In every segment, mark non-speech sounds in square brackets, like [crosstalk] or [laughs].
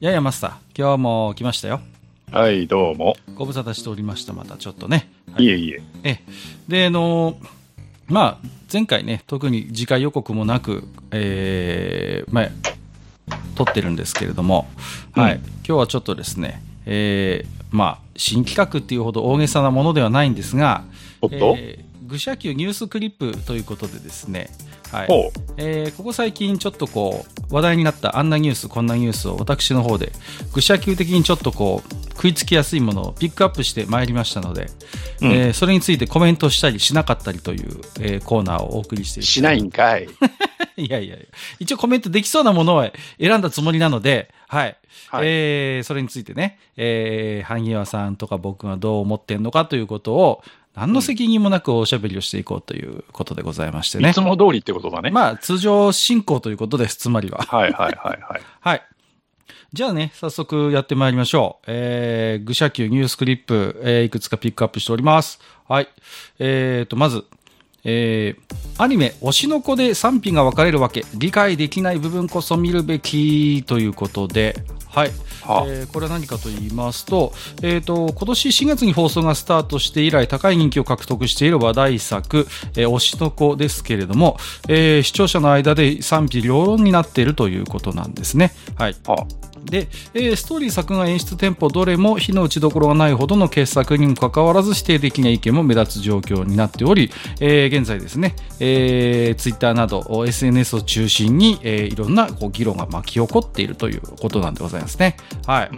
ややマスター、今日も来ましたよ。はい、どうも。ご無沙汰しておりました、またちょっとね。はいいえいえ。えで、あのーまあ、前回ね、特に次回予告もなく、えー、まあ、撮ってるんですけれども、はい、うん今日はちょっとですね、えー、まあ、新企画っていうほど大げさなものではないんですが、おっと、えー愚者級ニュースクリップということでですね、はい。ほえーここ最近ちょっとこう話題になったあんなニュースこんなニュースを私の方で愚者級的にちょっとこう食いつきやすいものをピックアップしてまいりましたので、うん。えーそれについてコメントしたりしなかったりという、えーコーナーをお送りしている。しないんかい。[laughs] いやいやいや。一応コメントできそうなものを選んだつもりなので、はい。はい。えーそれについてね、えー、萩谷さんとか僕がどう思ってんのかということを、何の責任もなくおしゃべりをしていこうということでございましてねいつ。も通りってことだね。まあ、通常進行ということです、つまりは。はいはいはいはい。[laughs] はい。じゃあね、早速やってまいりましょう。えー、愚者級ニュースクリップ、えーいくつかピックアップしております。はい。えーと、まず、えー、アニメ、推しの子で賛否が分かれるわけ、理解できない部分こそ見るべきということで、はい。はあえーこれは何かと言いますと、えーと、今年4月に放送がスタートして以来高い人気を獲得している話題作、えー推しの子ですけれども、えー視聴者の間で賛否両論になっているということなんですね。はい。はで、えーストーリー作画演出テンポどれも火の打ちどころがないほどの傑作にもかかわらず否定的な意見も目立つ状況になっており、えー現在ですね、えー、ツイッターなどお SNS を中心に、えーいろんなこう議論が巻き起こっているということなんでございますね。はい。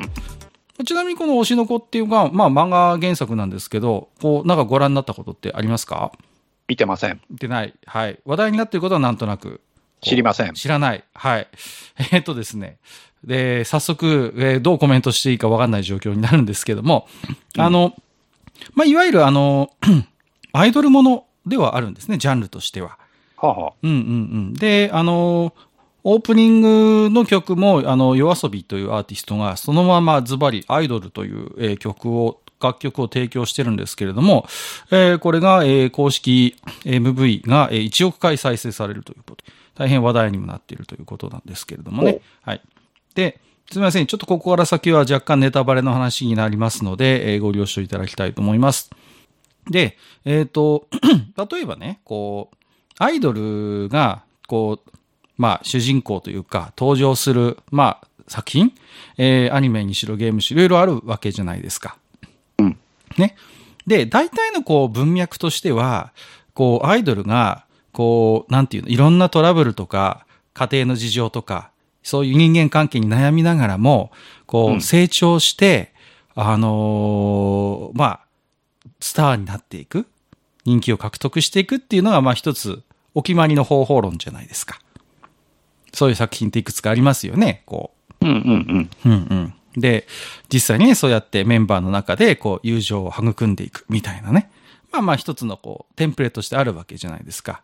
ちなみにこの推しの子っていうのが、まあ漫画原作なんですけど、こう、なんかご覧になったことってありますか？見てません。見てない。はい。話題になっていることはなんとなく。知りません。知らない。はい。えーっとですね。で、早速、えーどうコメントしていいかわかんない状況になるんですけども、あの、まあ、いわゆるあの、[clears throat] アイドルものではあるんですね、ジャンルとしては。はあ、はあ、うんうんうん。で、あの、オープニングの曲も、あの、夜遊びというアーティストが、そのままズバリアイドルという、えー曲を、楽曲を提供してるんですけれども、えーこれが、えー公式 MV が、えー1億回再生されるということで、大変話題にもなっているということなんですけれどもね。はい。で、すみません。ちょっとここから先は若干ネタバレの話になりますので、えーご了承いただきたいと思います。で、えっ、と、[clears throat] 例えばね、こう、アイドルが、こう、まあ、主人公というか、登場する、まあ、作品、えーアニメにしろゲームしろ、いろいろあるわけじゃないですか。うん。ね。で、大体のこう、文脈としては、こう、アイドルが、こう、なんていうの、いろんなトラブルとか、家庭の事情とか、そういう人間関係に悩みながらも、こう、うん成長して、あのーまあ、スターになっていく、人気を獲得していくっていうのが、まあ一つ、お決まりの方法論じゃないですか。そういう作品っていくつかありますよね、こうんうんう。うん。うんうん。で、実際にね、そうやってメンバーの中で、こう、友情を育んでいくみたいなね。まあまあ一つの、こう、テンプレとしてあるわけじゃないですか。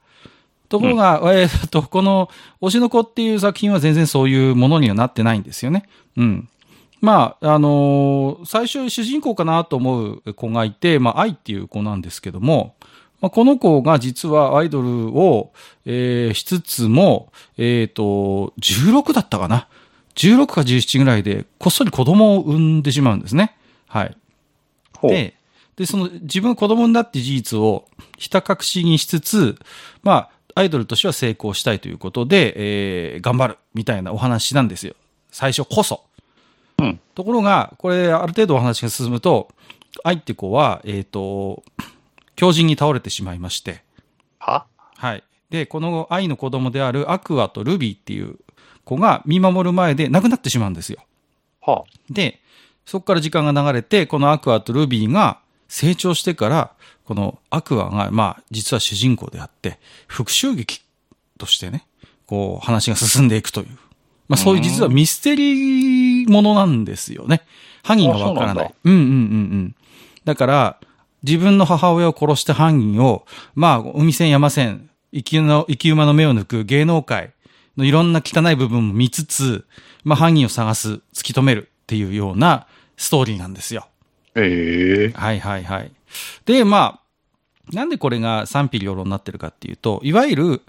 ところが、えーっと、この、推しの子っていう作品は全然そういうものにはなってないんですよね。うん。まあ、あのー最初主人公かなと思う子がいて、まあ、愛っていう子なんですけども、まあ、この子が実はアイドルを、えーしつつも、えっ、と、16だったかな？16か17ぐらいで、こっそり子供を産んでしまうんですね。はい。で、で、その自分が子供になって事実をひた隠しにしつつ、まあ、アイドルとしては成功したいということで、えー頑張るみたいなお話なんですよ。最初こそ。うん。ところが、これ、ある程度お話が進むと、愛って子は、えっ、と、強靭に倒れてしまいまして、は？はい。で、この愛の子供であるアクアとルビーっていう子が見守る前で亡くなってしまうんですよ。はで、そこから時間が流れて、このアクアとルビーが成長してから、このアクアが、まあ、実は主人公であって、復讐劇としてね、こう、話が進んでいくという。まあ、そういう実はミステリーものなんですよね。犯人がわからないあ。うんうんうんうん。だから、自分の母親を殺した犯人を、まあ、海線山線、生きの生き馬の目を抜く芸能界のいろんな汚い部分も見つつ、まあ、犯人を探す、突き止めるっていうようなストーリーなんですよ。ええはいはいはい。で、まあ、なんでこれが賛否両論になってるかっていうと、いわゆる、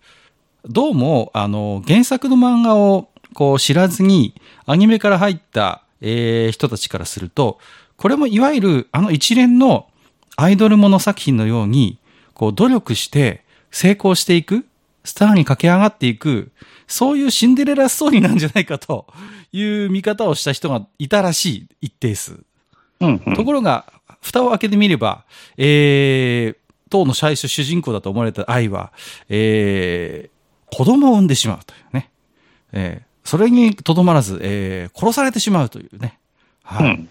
どうも、あの、原作の漫画をこう知らずに、アニメから入った、えー人たちからすると、これもいわゆるあの一連のアイドルもの作品のように、こう努力して成功していく、スターに駆け上がっていく、そういうシンデレラストーリーなんじゃないかという見方をした人がいたらしい、一定数。うんうんところが、蓋を開けてみれば、えー、当の最初主人公だと思われた愛は、えー、子供を産んでしまうというね。えー、それにとどまらず、えー、殺されてしまうというね。はい。うん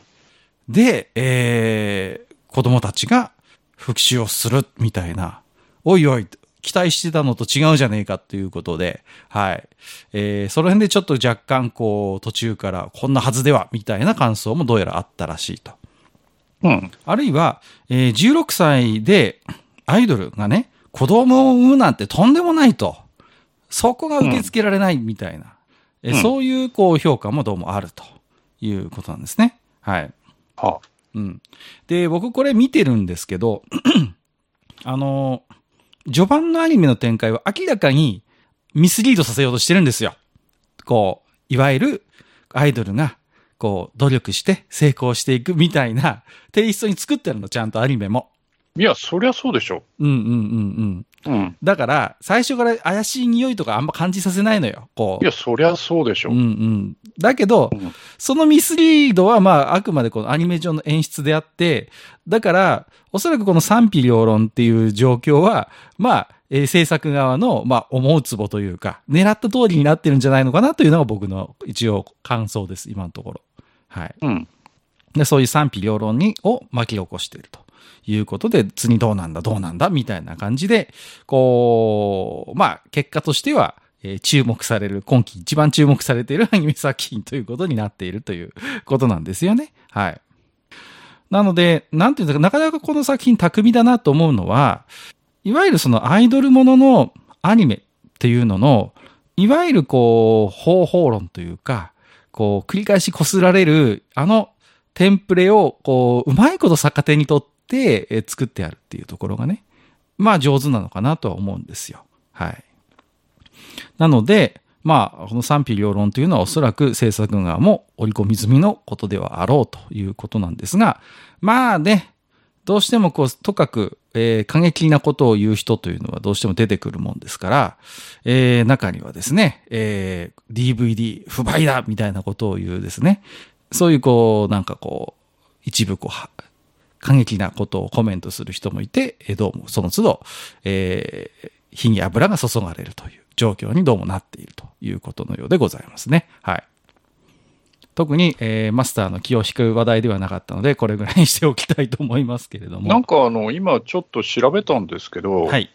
で、えー、子供たちが復讐をするみたいな、おいおい、期待してたのと違うじゃねえかっていうことで、はい。えー、その辺でちょっと若干こう、途中からこんなはずでは、みたいな感想もどうやらあったらしいと。うん。あるいは、えー16歳でアイドルがね、子供を産むなんてとんでもないと。そこが受け付けられないみたいな。えーうんそういうこう評価もどうもあるということなんですね。はい。はうん。で、僕これ見てるんですけど、[clears throat] あの、序盤のアニメの展開は明らかにミスリードさせようとしてるんですよ。こう、いわゆるアイドルが、こう、努力して成功していくみたいな [laughs] テイストに作ってるの、ちゃんとアニメも。いや、そりゃそうでしょ。うんうんうんうん。うん。だから、最初から怪しい匂いとかあんま感じさせないのよ。こう。いや、そりゃそうでしょうん。うん。だけど、うんそのミスリードは、まあ、あくまでこのアニメ上の演出であって、だから、おそらくこの賛否両論っていう状況は、まあ、えー制作側の、まあ、思うツボというか、狙った通りになってるんじゃないのかなというのが僕の一応感想です、今のところ。はい。うん。で、そういう賛否両論に、を巻き起こしているということで、次どうなんだ、どうなんだ、みたいな感じで、こう、まあ、結果としては、えー注目される、今季一番注目されている [laughs] アニメ作品ということになっているということなんですよね。はい。なので、なんていうんですか、なかなかこの作品巧みだなと思うのは、いわゆるそのアイドルもののアニメっていうのの、いわゆるこう、方法論というか、こう、繰り返し擦られる、あの、テンプレを、こう、うまいこと逆手にとって、作ってあるっていうところがね、まあ上手なのかなとは思うんですよ。はい。なので、まあ、この賛否両論というのはおそらく制作側も織り込み済みのことではあろうということなんですが、まあね、どうしてもこう、とかく、えー過激なことを言う人というのはどうしても出てくるもんですから、えー中にはですね、えー DVD 不買だみたいなことを言うですね、そういうこう、なんかこう、一部こう、過激なことをコメントする人もいて、えーどうもその都度、えー火に油が注がれるという状況にどうもなっているということのようでございますね。はい。特に、えーマスターの気を引く話題ではなかったので、これぐらいにしておきたいと思いますけれども。なんかあの、今ちょっと調べたんですけど、はい。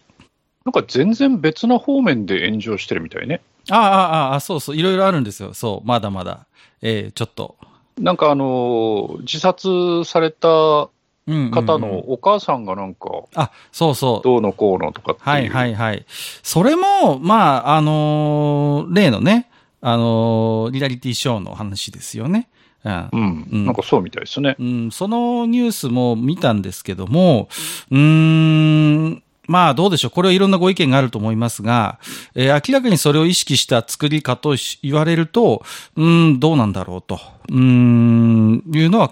なんか全然別な方面で炎上してるみたいね。ああ、ああ、そうそう、いろいろあるんですよ。そう、まだまだ。えーちょっと。なんかあの、自殺されたうんうんうん方のお母さんがなんか、あ、そうそう。どうのこうのとかっていう。はいはいはい。それも、まあ、あのー例のね、あのーリアリティショーの話ですよね。うんうん。うんなんかそうみたいですね。うん、そのニュースも見たんですけども、うーん、まあどうでしょう。これはいろんなご意見があると思いますが、えー明らかにそれを意識した作り方とし言われると、うーん、どうなんだろうと、うーん、いうのは、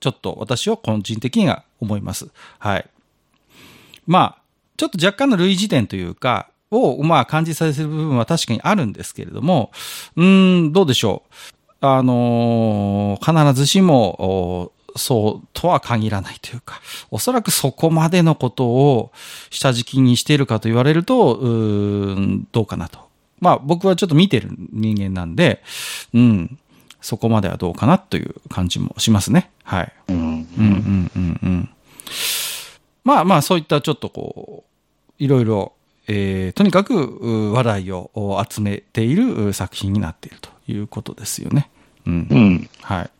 ちょっと私は個人的には思います。はい。まあ、ちょっと若干の類似点というか、を、まあ、感じさせる部分は確かにあるんですけれども、うーん、どうでしょう。あのー必ずしも、おそうとは限らないというか、おそらくそこまでのことを下敷きにしているかと言われると、うーん、どうかなと。まあ僕はちょっと見てる人間なんで、うん、そこまではどうかなという感じもしますね。はい。うん。うんうんうんうん。まあまあそういったちょっとこう、いろいろ、えーとにかくう話題をお集めているう作品になっているということですよね。うん。うん。はい。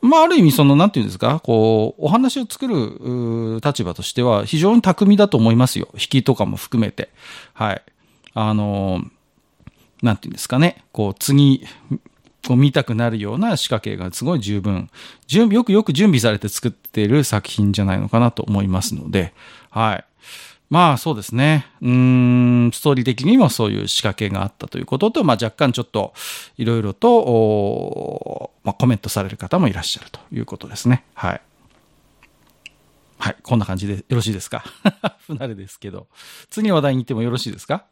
まあ、ある意味、その、なんていうんですか、こう、お話を作るう立場としては、非常に巧みだと思いますよ。引きとかも含めて。はい。あのー、なんていうんですかね、こう、次、こう見たくなるような仕掛けがすごい十分、準備、よくよく準備されて作っている作品じゃないのかなと思いますので、はい。まあそうですね。うーん、ストーリー的にもそういう仕掛けがあったということと、まあ若干ちょっといろいろと、まあコメントされる方もいらっしゃるということですね。はい。はい。こんな感じでよろしいですか？[laughs] 不慣れですけど。次の話題に行ってもよろしいですか？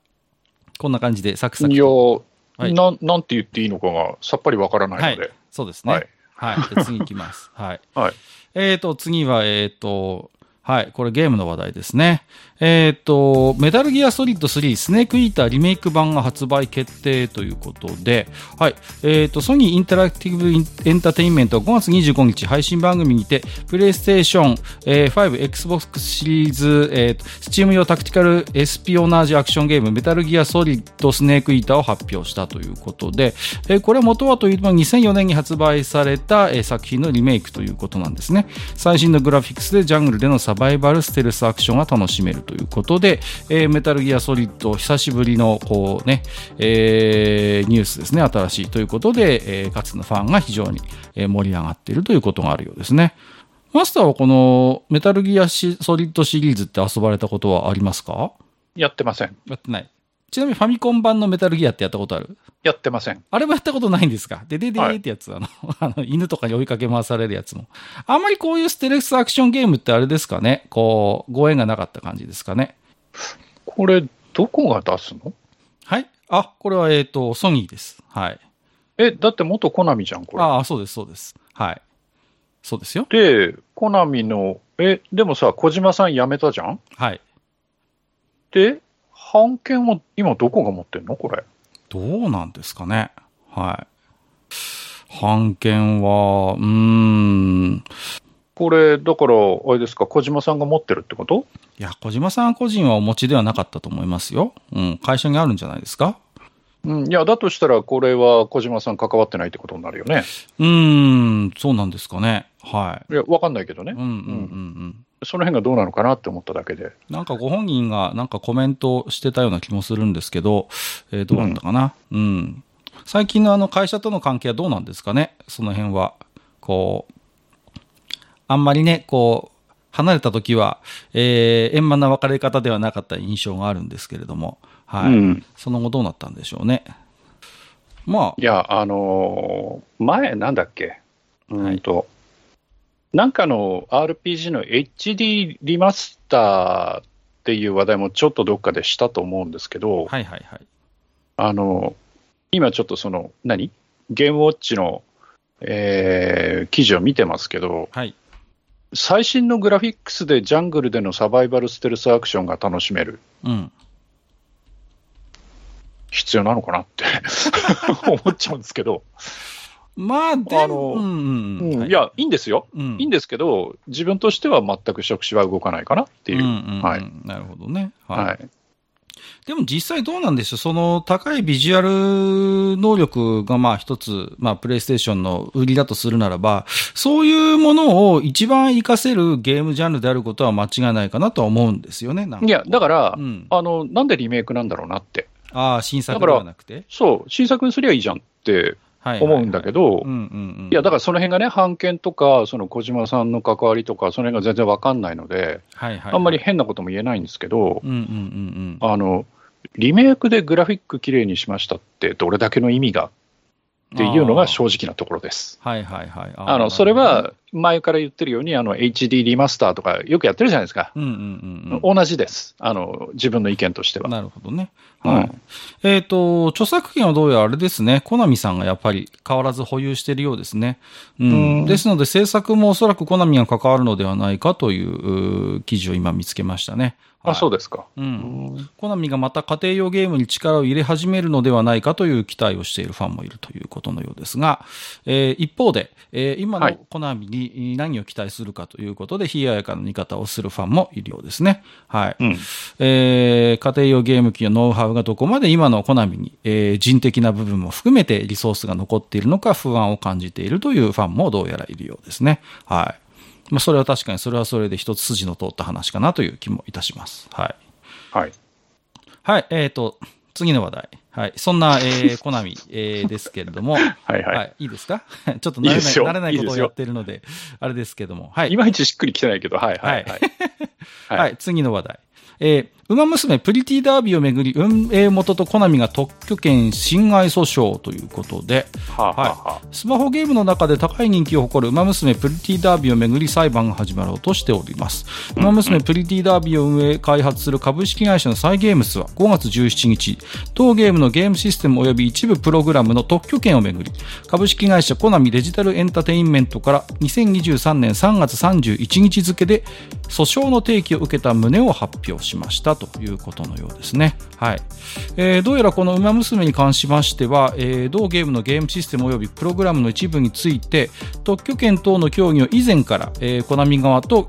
こんな感じでサクサクいやはいなん、なんて言っていいのかがさっぱりわからないので。そうですね。ははいい。じゃあ次行きます。はい。[laughs] はい。えーと、次は、えーと、はい、これゲームの話題ですね。えーと、メタルギアソリッド3スネークイーターリメイク版が発売決定ということで、はい、えーと、ソニーインタラクティブエンターテインメントは5月25日配信番組にて、プレイステーション、えー、5、Xbox シリーズ、えー、 Steam 用タクティカルエスピオナージュアクションゲームメタルギアソリッドスネークイーターを発表したということで、えーこれは元はというと2004年に発売された、えー作品のリメイクということなんですね。最新のグラフィックスでジャングルでのサバイバルステルスアクションが楽しめるということで、えーメタルギアソリッド久しぶりのこうね、えーニュースですね、新しいということで、えーかつてのファンが非常にえー盛り上がっているということがあるようですね。マスターはこのメタルギアシソリッドシリーズって遊ばれたことはありますか？やってません。やってない。ちなみにファミコン版のメタルギアってやったことある？やってません。あれもやったことないんですか？でででーってやつ、あの、[laughs] あの、犬とかに追いかけ回されるやつも。あんまりこういうステレスアクションゲームってあれですかね？こう、ご縁がなかった感じですかね？これ、どこが出すの？はいあ、これは、えっ、と、ソニーです。はい。え、だって元コナミじゃん、これ。ああ、そうです、そうです。はい。そうですよ。で、コナミの、え、でもさ、小島さん辞めたじゃん？はい。で、版権は今どこが持ってんの？これ。どうなんですかねはい。版権は、うーん。これ、だから、あれですか、小島さんが持ってるってこと？いや、小島さん個人はお持ちではなかったと思いますよ。うん。会社にあるんじゃないですか？うん、いや、だとしたら、これは小島さん関わってないってことになるよね。うーん、そうなんですかね。はい。いや、わかんないけどね。うんうんうんうん。その辺がどうなのかなって思っただけで。なんかご本人がなんかコメントしてたような気もするんですけど、えーどうだったかな、うん、最近のあの会社との関係はどうなんですかね？その辺は。こう、あんまりね、こう、離れた時は、えー円満な別れ方ではなかった印象があるんですけれども、はい。うんその後どうなったんでしょうね？まいや、あのー前、なんだっけ、うーんと、なんかの RPG の HD リマスターっていう話題もちょっとどっかでしたと思うんですけど、あ、はいはいはい。あの今ちょっとその、何？ゲームウォッチの、えー記事を見てますけど、はい。最新のグラフィックスでジャングルでのサバイバルステルスアクションが楽しめる。うん。必要なのかなって [laughs] 思っちゃうんですけど、まあ、でも、いいや、いいんですよ。うんいいんですけど、自分としては全く触手は動かないかなっていう。なるほどね。はい。でも実際どうなんでしょう？その高いビジュアル能力がまあ一つ、まあプレイステーションの売りだとするならば、そういうものを一番活かせるゲームジャンルであることは間違いないかなとは思うんですよね。なんかいや、だから、うんあの、なんでリメイクなんだろうなって。ああ、新作ではなくて？そう、新作にすりゃいいじゃんってはい思うんだけど。いや、だからその辺がね、版権とか、その小島さんの関わりとか、その辺が全然わかんないので、はいはい。あんまり変なことも言えないんですけど、あの、リメイクでグラフィックきれいにしましたって、どれだけの意味がうん。っていうのがあ正直なところです。あはいはいはい。あの、それ、は前から言ってるように、あの、HD リマスターとかよくやってるじゃないですか。うんうんうんうん。同じです。あの、自分の意見としては。なるほどね。うんはい。えっ、と、著作権はどうやらあれですね、コナミさんがやっぱり変わらず保有しているようですね。うん。うんですので、制作もおそらくコナミが関わるのではないかというう記事を今見つけましたね。あ、そうでですか。うん。コナミがまた家庭用ゲームに力を入れ始めるのではないかという期待をしているファンもいるということのようですが、えー一方で、えー今のはいコナミに何を期待するかということで、冷ややかな見方をするファンもいるようですね。はい。うん。えー家庭用ゲーム機のノウハウがどこまで今のコナミに、えー人的な部分も含めてリソースが残っているのか不安を感じているというファンもどうやらいるようですね。はい。まあ、それは確かにそれはそれで一つ筋の通った話かなという気もいたします。はい。はい。はい、えっ、と、次の話題。はい。そんな、えー、[laughs] コナミ、えー、ですけれども。はいはい。はい、いいですか？[laughs] ちょっと慣れない、慣れないことをやってるので、あれですけども。はい。いまいちしっくりきてないけど、はいはいはい。はい、[laughs] はい、次の話題。えー、馬娘プリティダービーをめぐり運営元とコナミが特許権侵害訴訟ということで、はあはあ、い、スマホゲームの中で高い人気を誇る馬娘プリティダービーをめぐり裁判が始まろうとしております。馬娘プリティダービーを運営開発する株式会社のサイゲームスは5月17日、当ゲームのゲームシステム及び一部プログラムの特許権をめぐり、株式会社コナミデジタルエンタテインメントから2023年3月31日付で訴訟の提起を受けた旨を発表しましたということのようですね。はい。えー、どうやらこの馬娘に関しましては、えー、同ゲームのゲームシステム及びプログラムの一部について、特許権等の協議を以前から、えー、コナミ側と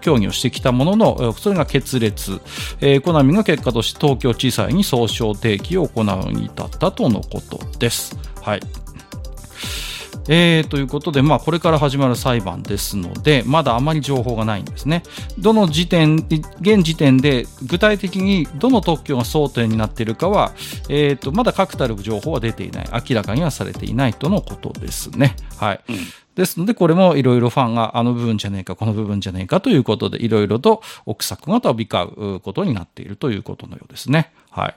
協議をしてきたものの、それが決裂。えー、コナミが結果として東京地裁に訴訟提起を行うに至ったとのことです。はい。えー、ということで、まあ、これから始まる裁判ですので、まだあまり情報がないんですね。どの時点、現時点で具体的にどの特許が争点になっているかは、えーと、まだ確たる情報は出ていない、明らかにはされていないとのことですね。はい。うんですので、これもいろいろファンがあの部分じゃねえか、この部分じゃねえかということで、いろいろと憶測が飛び交うことになっているということのようですね。はい。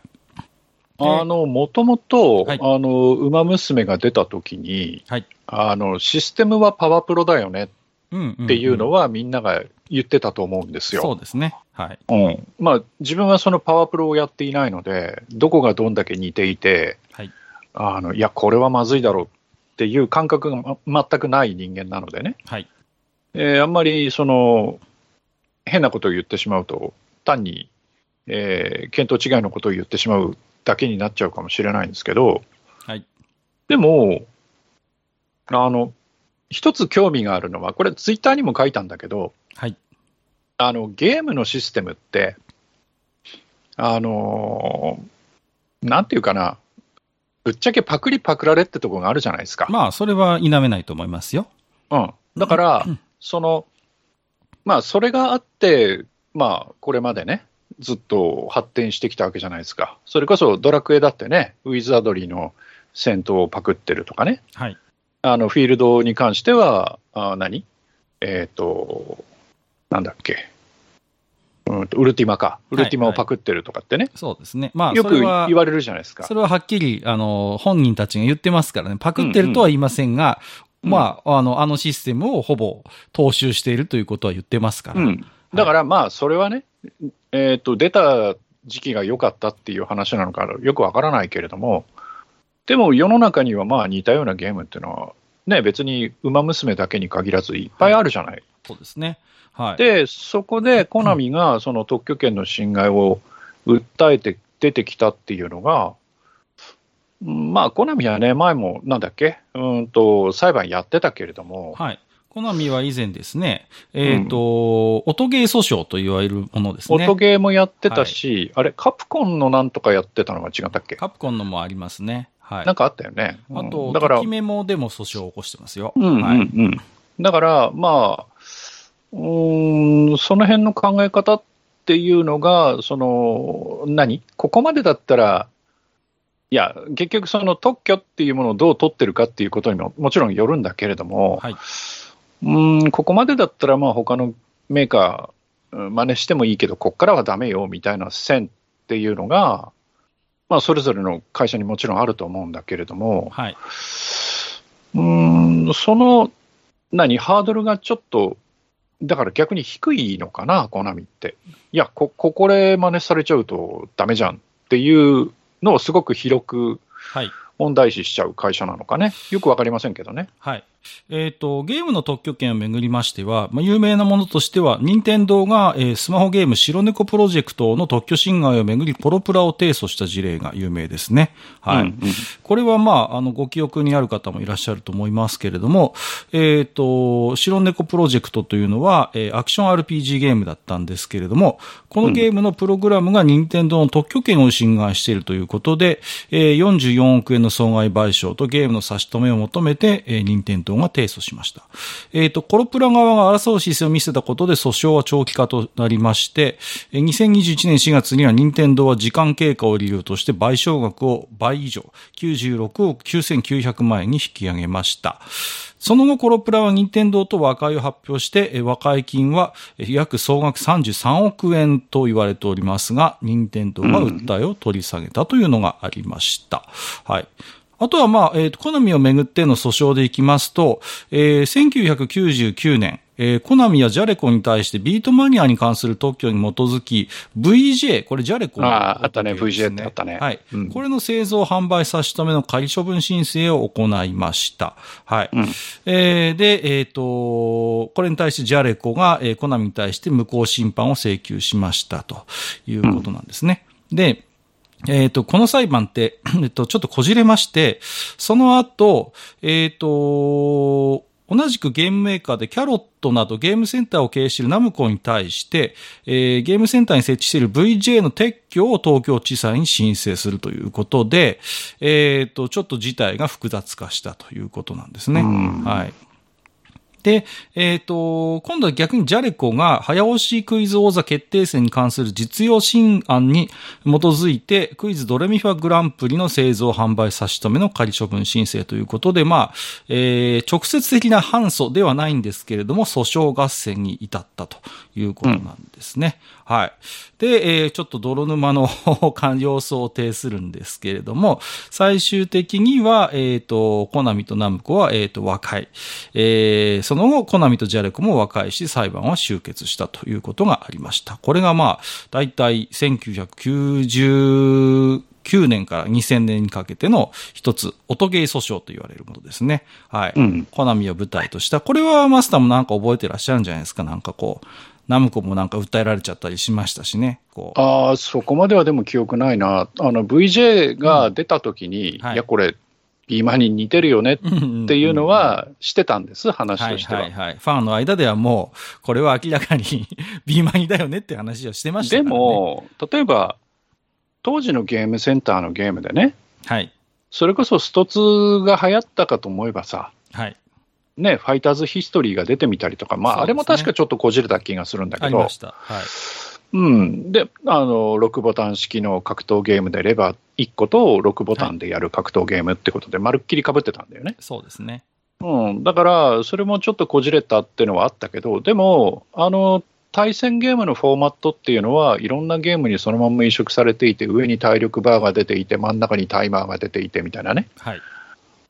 あの、もともと、あの、馬娘が出たときに、はい、あの、システムはパワープロだよねっていうのはみんなが言ってたと思うんですよ。そうですね。はい。うん。まあ、自分はそのパワープロをやっていないので、どこがどんだけ似ていて、はい。あの、いや、これはまずいだろうっていう感覚が、ま、全くない人間なのでね。はい。えー、あんまり、その、変なことを言ってしまうと、単に、えー、見当違いのことを言ってしまうだけになっちゃうかもしれないんですけど、はい、でも、あの、一つ興味があるのは、これ、ツイッターにも書いたんだけど、はい、あのゲームのシステムって、あのなんていうかな、ぶっちゃけパクリパクられってとこがあるじゃないですか。まあ、それは否めないと思いますよ。うん。だから、うん、その、まあ、それがあって、まあ、これまでね、ずっと発展してきたわけじゃないですか。それこそドラクエだってね、ウィズ・アドリーの戦闘をパクってるとかね。はい。あの、フィールドに関しては、あ何？えっ、ー、と、なんだっけ？うんウルティマか。ウルティマをパクってるとかってね。はいはい、そうですね。まあ、よく言われるじゃないですか。それははっきり、あの、本人たちが言ってますからね。パクってるとは言いませんが、うんうん、まあ、あの、あのシステムをほぼ踏襲しているということは言ってますから。うん。だからまあ、それはね、えっ、ー、と、出た時期が良かったっていう話なのかよくわからないけれども、でも世の中にはまあ似たようなゲームっていうのは、ね、別に馬娘だけに限らずいっぱいあるじゃない。はい、そうですね。はい。で、そこでコナミがその特許権の侵害を訴えて出てきたっていうのが、まあ、コナミはね、前もなんだっけ、うんと、裁判やってたけれども、はい。コナミは以前ですね、えっ、ー、と、うん、音ゲー訴訟と言われるものですね。音ゲーもやってたし、はい、あれ、カプコンのなんとかやってたのが違ったっけ？カプコンのもありますね。はい。なんかあったよね。あと、だから、ときメモでも訴訟を起こしてますよ。うんうんうん。はい、だから、まあ、うん、その辺の考え方っていうのが、その、何？ここまでだったら、いや、結局その特許っていうものをどう取ってるかっていうことにももちろんよるんだけれども、はい、うん、ここまでだったら、まあ他のメーカー、真似してもいいけど、ここからはだめよみたいな線っていうのが、まあ、それぞれの会社にもちろんあると思うんだけれども、はい、うんその何、ハードルがちょっと、だから逆に低いのかな、コナミって。いや、こここれ真似されちゃうとだめじゃんっていうのをすごく広く問題視しちゃう会社なのかね、よくわかりませんけどね。はいえっ、ー、と、ゲームの特許権をめぐりましては、まあ、有名なものとしては、任天堂が、えー、スマホゲーム白猫プロジェクトの特許侵害をめぐり、ポロプラを提訴した事例が有名ですね。はい。うんうん、これはまあ、あの、ご記憶にある方もいらっしゃると思いますけれども、えっ、ー、と、白猫プロジェクトというのは、えー、アクション RPG ゲームだったんですけれども、このゲームのプログラムが任天堂の特許権を侵害しているということで、えー、44億円のの損害賠償とゲームの差し止めを求めて、えー、任天堂が提訴しました。えっ、ー、と、コロプラ側が争う姿勢を見せたことで訴訟は長期化となりまして、えー、2021年4月には任天堂は時間経過を理由として賠償額を倍以上、96億9900万円に引き上げました。その後、コロプラは任天堂と和解を発表して、和解金は約総額33億円と言われておりますが、任天堂が訴えを取り下げたというのがありました。うん、はい。あとは、まあ、えっ、ー、と、コナミをめぐっての訴訟でいきますと、えー、1999年、えー、コナミやジャレコに対してビートマニアに関する特許に基づき、VJ、これジャレコの、ああ、あったね、VJ ってあったね。はい、うん、これの製造販売差し止めの仮処分申請を行いました。はい。うん、えー、で、えっ、ー、と、これに対してジャレコが、えー、コナミに対して無効審判を請求しましたということなんですね。うん、で、えっ、ー、と、この裁判って、[clears throat] えっと、ちょっとこじれまして、その後、えっ、ー、と、同じくゲームメーカーでキャロットなどゲームセンターを経営しているナムコに対して、えー、ゲームセンターに設置している VJ の撤去を東京地裁に申請するということで、えっ、ー、と、ちょっと事態が複雑化したということなんですね。はい。で、えっ、ー、と、今度は逆にジャレコが早押しクイズ王座決定戦に関する実用新案に基づいて、クイズドレミファグランプリの製造販売差し止めの仮処分申請ということで、まあ、えー、直接的な反訴ではないんですけれども、訴訟合戦に至ったと。いうことなんですね。うん、はい。で、えー、ちょっと泥沼の [laughs] 様子を呈するんですけれども、最終的には、えっ、ー、と、コナミとナムコは、えっ、ー、と、和解。えー、その後、コナミとジャレコも和解し、裁判は終結したということがありました。これがまあ、だいたい1990 9年から2000年にかけての一つ、音ゲー訴訟と言われるものですね。はい。うん、コナミを舞台とした。これはマスターもなんか覚えてらっしゃるんじゃないですか。なんかこう、ナムコもなんか訴えられちゃったりしましたしね。こうああ、そこまではでも記憶ないな。あの、VJ が出た時に、うんはい、いや、これ、ビーマンに似てるよねっていうのはしてたんです、話としては。はいはいはい。ファンの間ではもう、これは明らかに [laughs] ビーマンだよねって話をしてましたから、ね、でも、例えば、当時のゲームセンターのゲームでね、はい。それこそストツが流行ったかと思えばさ、はい。ね、ファイターズヒストリーが出てみたりとか、まあ、ね、あれも確かちょっとこじれた気がするんだけど、はい。うん。で、あの、6ボタン式の格闘ゲームでレバー1個と6ボタンでやる格闘ゲームってことで、まるっきりかぶってたんだよね。そうですね。うん。だから、それもちょっとこじれたっていうのはあったけど、でも、あの、対戦ゲームのフォーマットっていうのは、いろんなゲームにそのまま移植されていて、上に体力バーが出ていて、真ん中にタイマーが出ていてみたいなね。はい。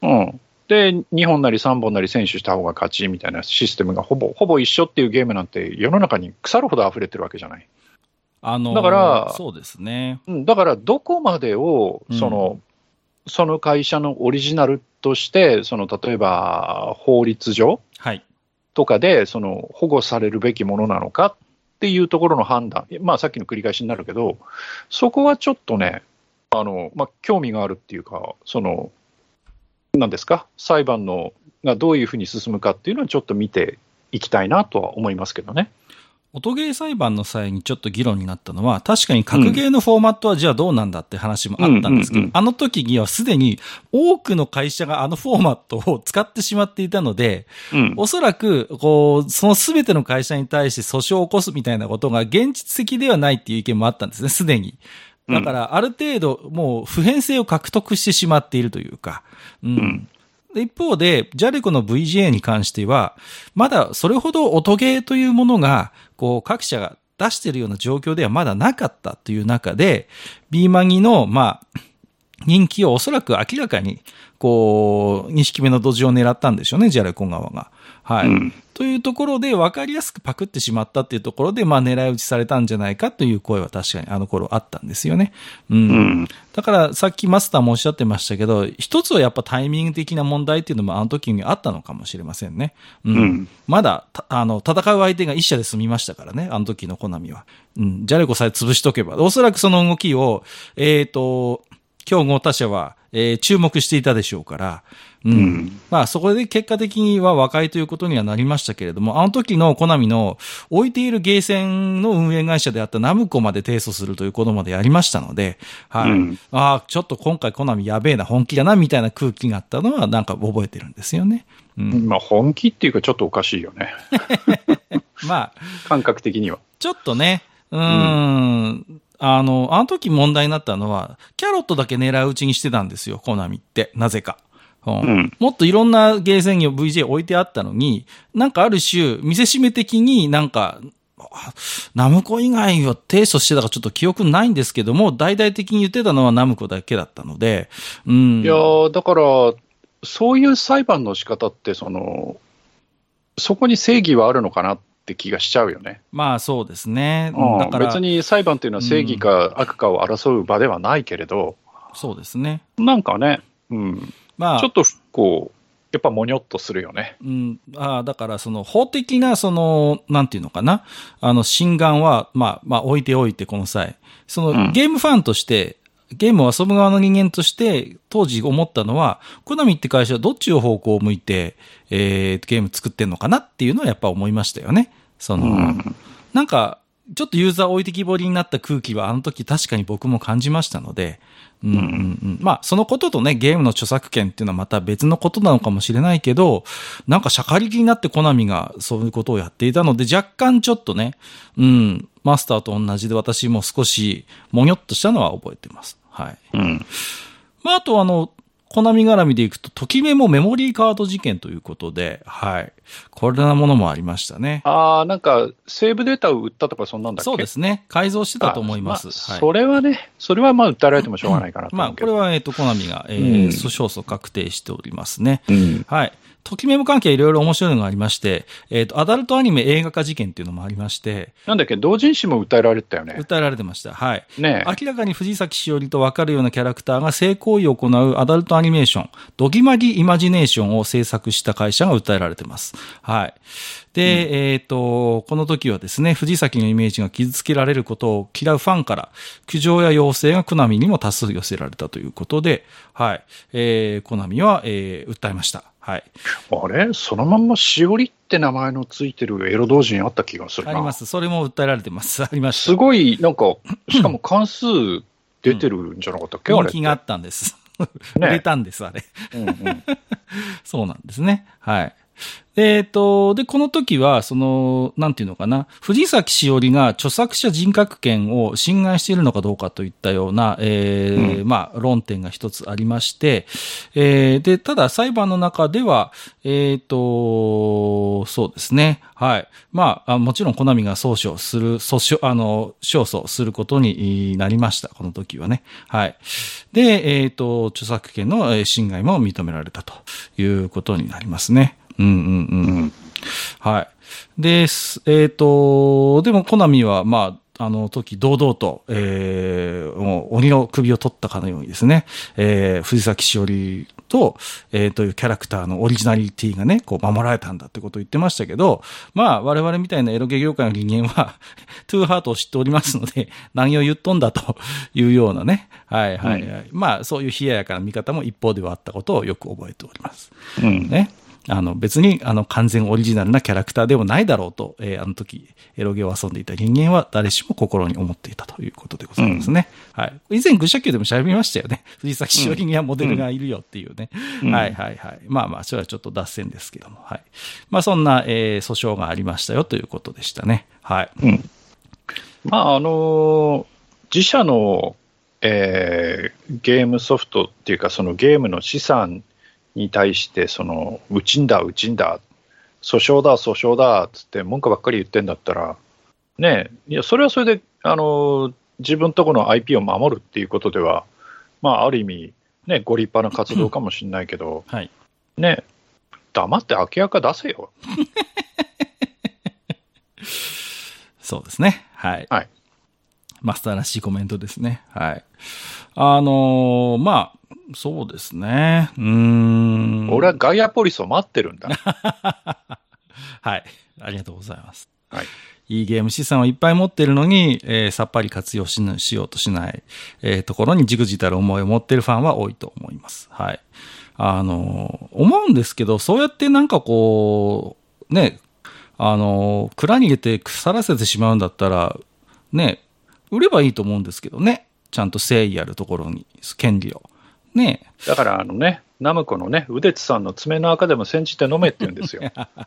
うん。で、2本なり3本なり選手した方が勝ちみたいなシステムがほぼ、ほぼ一緒っていうゲームなんて世の中に腐るほど溢れてるわけじゃない。あのー、だから、そうですね。うん、だからどこまでを、その、うん、その会社のオリジナルとして、その、例えば法律上とかで、その、保護されるべきものなのかっていうところの判断。まあさっきの繰り返しになるけど、そこはちょっとね、あの、まあ興味があるっていうか、その、なんですか、裁判のがどういうふうに進むかっていうのは、ちょっと見ていきたいなとは思いますけどね。音ゲー裁判の際にちょっと議論になったのは、確かに格ゲーのフォーマットはじゃあどうなんだって話もあったんですけど、あの時にはすでに多くの会社があのフォーマットを使ってしまっていたので、うん、おそらく、こう、その全ての会社に対して訴訟を起こすみたいなことが現実的ではないっていう意見もあったんですね、すでに。だから、ある程度、もう普遍性を獲得してしまっているというか、うん。一方で、ジャレコの VGA に関しては、まだそれほど音ゲーというものが、こう、各社が出しているような状況ではまだなかったという中で、ビーマギの、まあ、人気をおそらく明らかに、こう、2匹目の土地を狙ったんでしょうね、ジャレコ側が。はい。うん、というところで分かりやすくパクってしまったっていうところで、まあ狙い撃ちされたんじゃないかという声は確かにあの頃あったんですよね。うん。うん、だからさっきマスターもおっしゃってましたけど、一つはやっぱタイミング的な問題っていうのもあの時にあったのかもしれませんね。うん。うん、まだ、あの、戦う相手が一社で済みましたからね、あの時のコナミは。うん。ジャレコさえ潰しとけば。おそらくその動きを、えっ、ー、と、競合他社は、えー注目していたでしょうから、うん。うんまあ、そこで結果的には和解ということにはなりましたけれども、あの時のコナミの置いているゲーセンの運営会社であったナムコまで提訴するということまでやりましたので、はい。うんああ、ちょっと今回コナミやべえな、本気だな、みたいな空気があったのはなんか覚えてるんですよね。うん。まあ本気っていうかちょっとおかしいよね。[laughs] まあ、感覚的には。ちょっとね、うーん、あの、あの時問題になったのは、キャロットだけ狙い撃ちにしてたんですよ、コナミって。なぜか。うんうんもっといろんなゲーセンに VJ 置いてあったのに、なんかある種、見せしめ的になんか、あナムコ以外は提訴してたかちょっと記憶ないんですけども、大々的に言ってたのはナムコだけだったので、うん。いやーだから、そういう裁判の仕方って、その、そこに正義はあるのかなって気がしちゃうよね。まあそうですね。うんだから、別に裁判っていうのは正義か悪かを争う場ではないけれど、そうですね。なんかね、うん、まあ、ちょっとこう、やっぱもにょっとするよね。うん、ああ、だからその法的なその、なんていうのかな、あの、心眼は、まあ、まあ置いておいてこの際、その、うん。ゲームファンとして、ゲームを遊ぶ側の人間として、当時思ったのは、コナミって会社はどっちの方向を向いて、えー、ゲーム作ってんのかなっていうのはやっぱ思いましたよね。その、うん。なんか、ちょっとユーザー置いてきぼりになった空気はあの時確かに僕も感じましたので、うんうんうん、まあ、そのこととね、ゲームの著作権っていうのはまた別のことなのかもしれないけど、なんか、しゃかりきになってコナミがそういうことをやっていたので、若干ちょっとね、うん、マスターと同じで私も少しもにょっとしたのは覚えてます。はい。うん。まあ、あとあの、コナミ絡みでいくと、ときメモメモリーカード事件ということで、はい。これなものもありましたね。ああ、なんか、セーブデータを売ったとか、そんなんだっけ？そうですね。改造してたと思います。はいあそれはね、それはまあ、訴えられてもしょうがないかなとまあ、思うけど。これは、えっ、と、コナミが、えうんー、訴訟訴確定しておりますね。うん。はい。ときメモ関係いろいろ面白いのがありまして、えっ、と、アダルトアニメ映画化事件っていうのもありまして、なんだっけ、同人誌も訴えられてたよね。訴えられてました。はい。ね明らかに藤崎しおりと分かるようなキャラクターが性行為を行うアダルトアニメーション、ドギマギイマジネーションを制作した会社が訴えられてます。はい。で、えっ、と、この時はですね、藤崎のイメージが傷つけられることを嫌うファンから、苦情や要請がコナミにも多数寄せられたということで、はい。えー、コナミは、えー、訴えました。はい。あれ？そのまんましおりって名前のついてるエロ同人あった気がするな。あります。それも訴えられてます。[laughs] ありました。すごい、なんか、[laughs] しかも関数出てるんじゃなかったっけ、あれって。人気があったんです。[laughs] 売れたんです、あれ。うんうんそうなんですね。はい。でえっ、と、で、この時は、その、なんていうのかな、藤崎しおりが著作者人格権を侵害しているのかどうかといったような、えーまあ、論点が一つありまして、えーで、ただ裁判の中では、えっ、と、そうですね。はい。まあ、あもちろん、コナミが訴訟する、訴訟、あの、勝訴することになりました。この時はね。はい。で、えっ、と、著作権のえー侵害も認められたということになりますね。うんうんうん。うんはい。で、すえっ、と、でも、コナミは、まあ、あの時、堂々と、えー、もう、鬼の首を取ったかのようにですね、えー、藤崎しおりと、えー、というキャラクターのオリジナリティがね、こう、守られたんだってことを言ってましたけど、まあ、我々みたいなエロゲ業界の人間は、[laughs] トゥーハートを知っておりますので、何を言っとんだというようなね、はいはいはい。まあ、そういう冷ややかな見方も一方ではあったことをよく覚えております。うんね。あの、別に、あの、完全オリジナルなキャラクターでもないだろうと、えーあの時、エロゲを遊んでいた人間は誰しも心に思っていたということでございますね。はい。以前、愚者級でも喋りましたよね。[laughs] 藤崎しおりにはモデルがいるよっていうね。うんはいはいはい。まあまあ、それはちょっと脱線ですけども。はい。まあ、そんな、えー訴訟がありましたよということでしたね。はい。うんまあ、あの自社の、えーゲームソフトっていうか、そのゲームの資産に対して、その、うちんだ、うちんだ、訴訟だ、訴訟だ、つって文句ばっかり言ってんだったら、ねえ、いや、それはそれで、あの自分とこの IP を守るっていうことでは、まあ、ある意味、ね、ご立派な活動かもしれないけど、はい。ねえ、黙って明らか出せよ。[laughs] そうですね。はい。はい。マスターらしいコメントですね。はい。あのーまあ、そうですね。うーん。俺はガイアポリスを待ってるんだ。[laughs] はい。ありがとうございます。はい。いいゲーム資産をいっぱい持ってるのに、えー、さっぱり活用ししようとしない、えー、ところにじくじたる思いを持ってるファンは多いと思います。はい。あの、思うんですけど、そうやってなんかこう、ね、あの、蔵に入れて腐らせてしまうんだったら、ね、売ればいいと思うんですけどね。ちゃんと誠意あるところに、権利を。ねだからあのね、ナムコのね、ウデツさんの爪の赤でも煎じて飲めって言うんですよ。[laughs] だか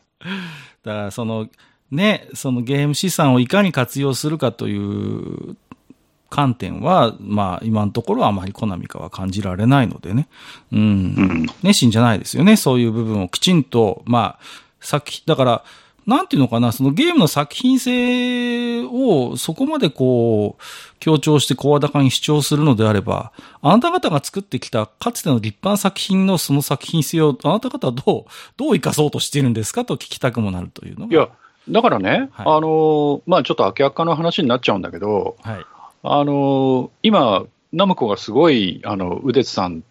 らその、ね、そのゲーム資産をいかに活用するかという観点は、まあ今のところはあまりコナミかは感じられないのでね。うん。うん、熱心じゃないですよね。そういう部分をきちんと、まあ、作品、だから、なんていうのかな、そのゲームの作品性をそこまでこう、強調して声高に主張するのであれば、あなた方が作ってきたかつての立派な作品のその作品性をあなた方はどう、どう生かそうとしているんですかと聞きたくもなるというのが。いや、だからね、はい、あの、まあちょっと明らかの話になっちゃうんだけど、はい、あの、今、ナムコがすごい、あの、ウデツさん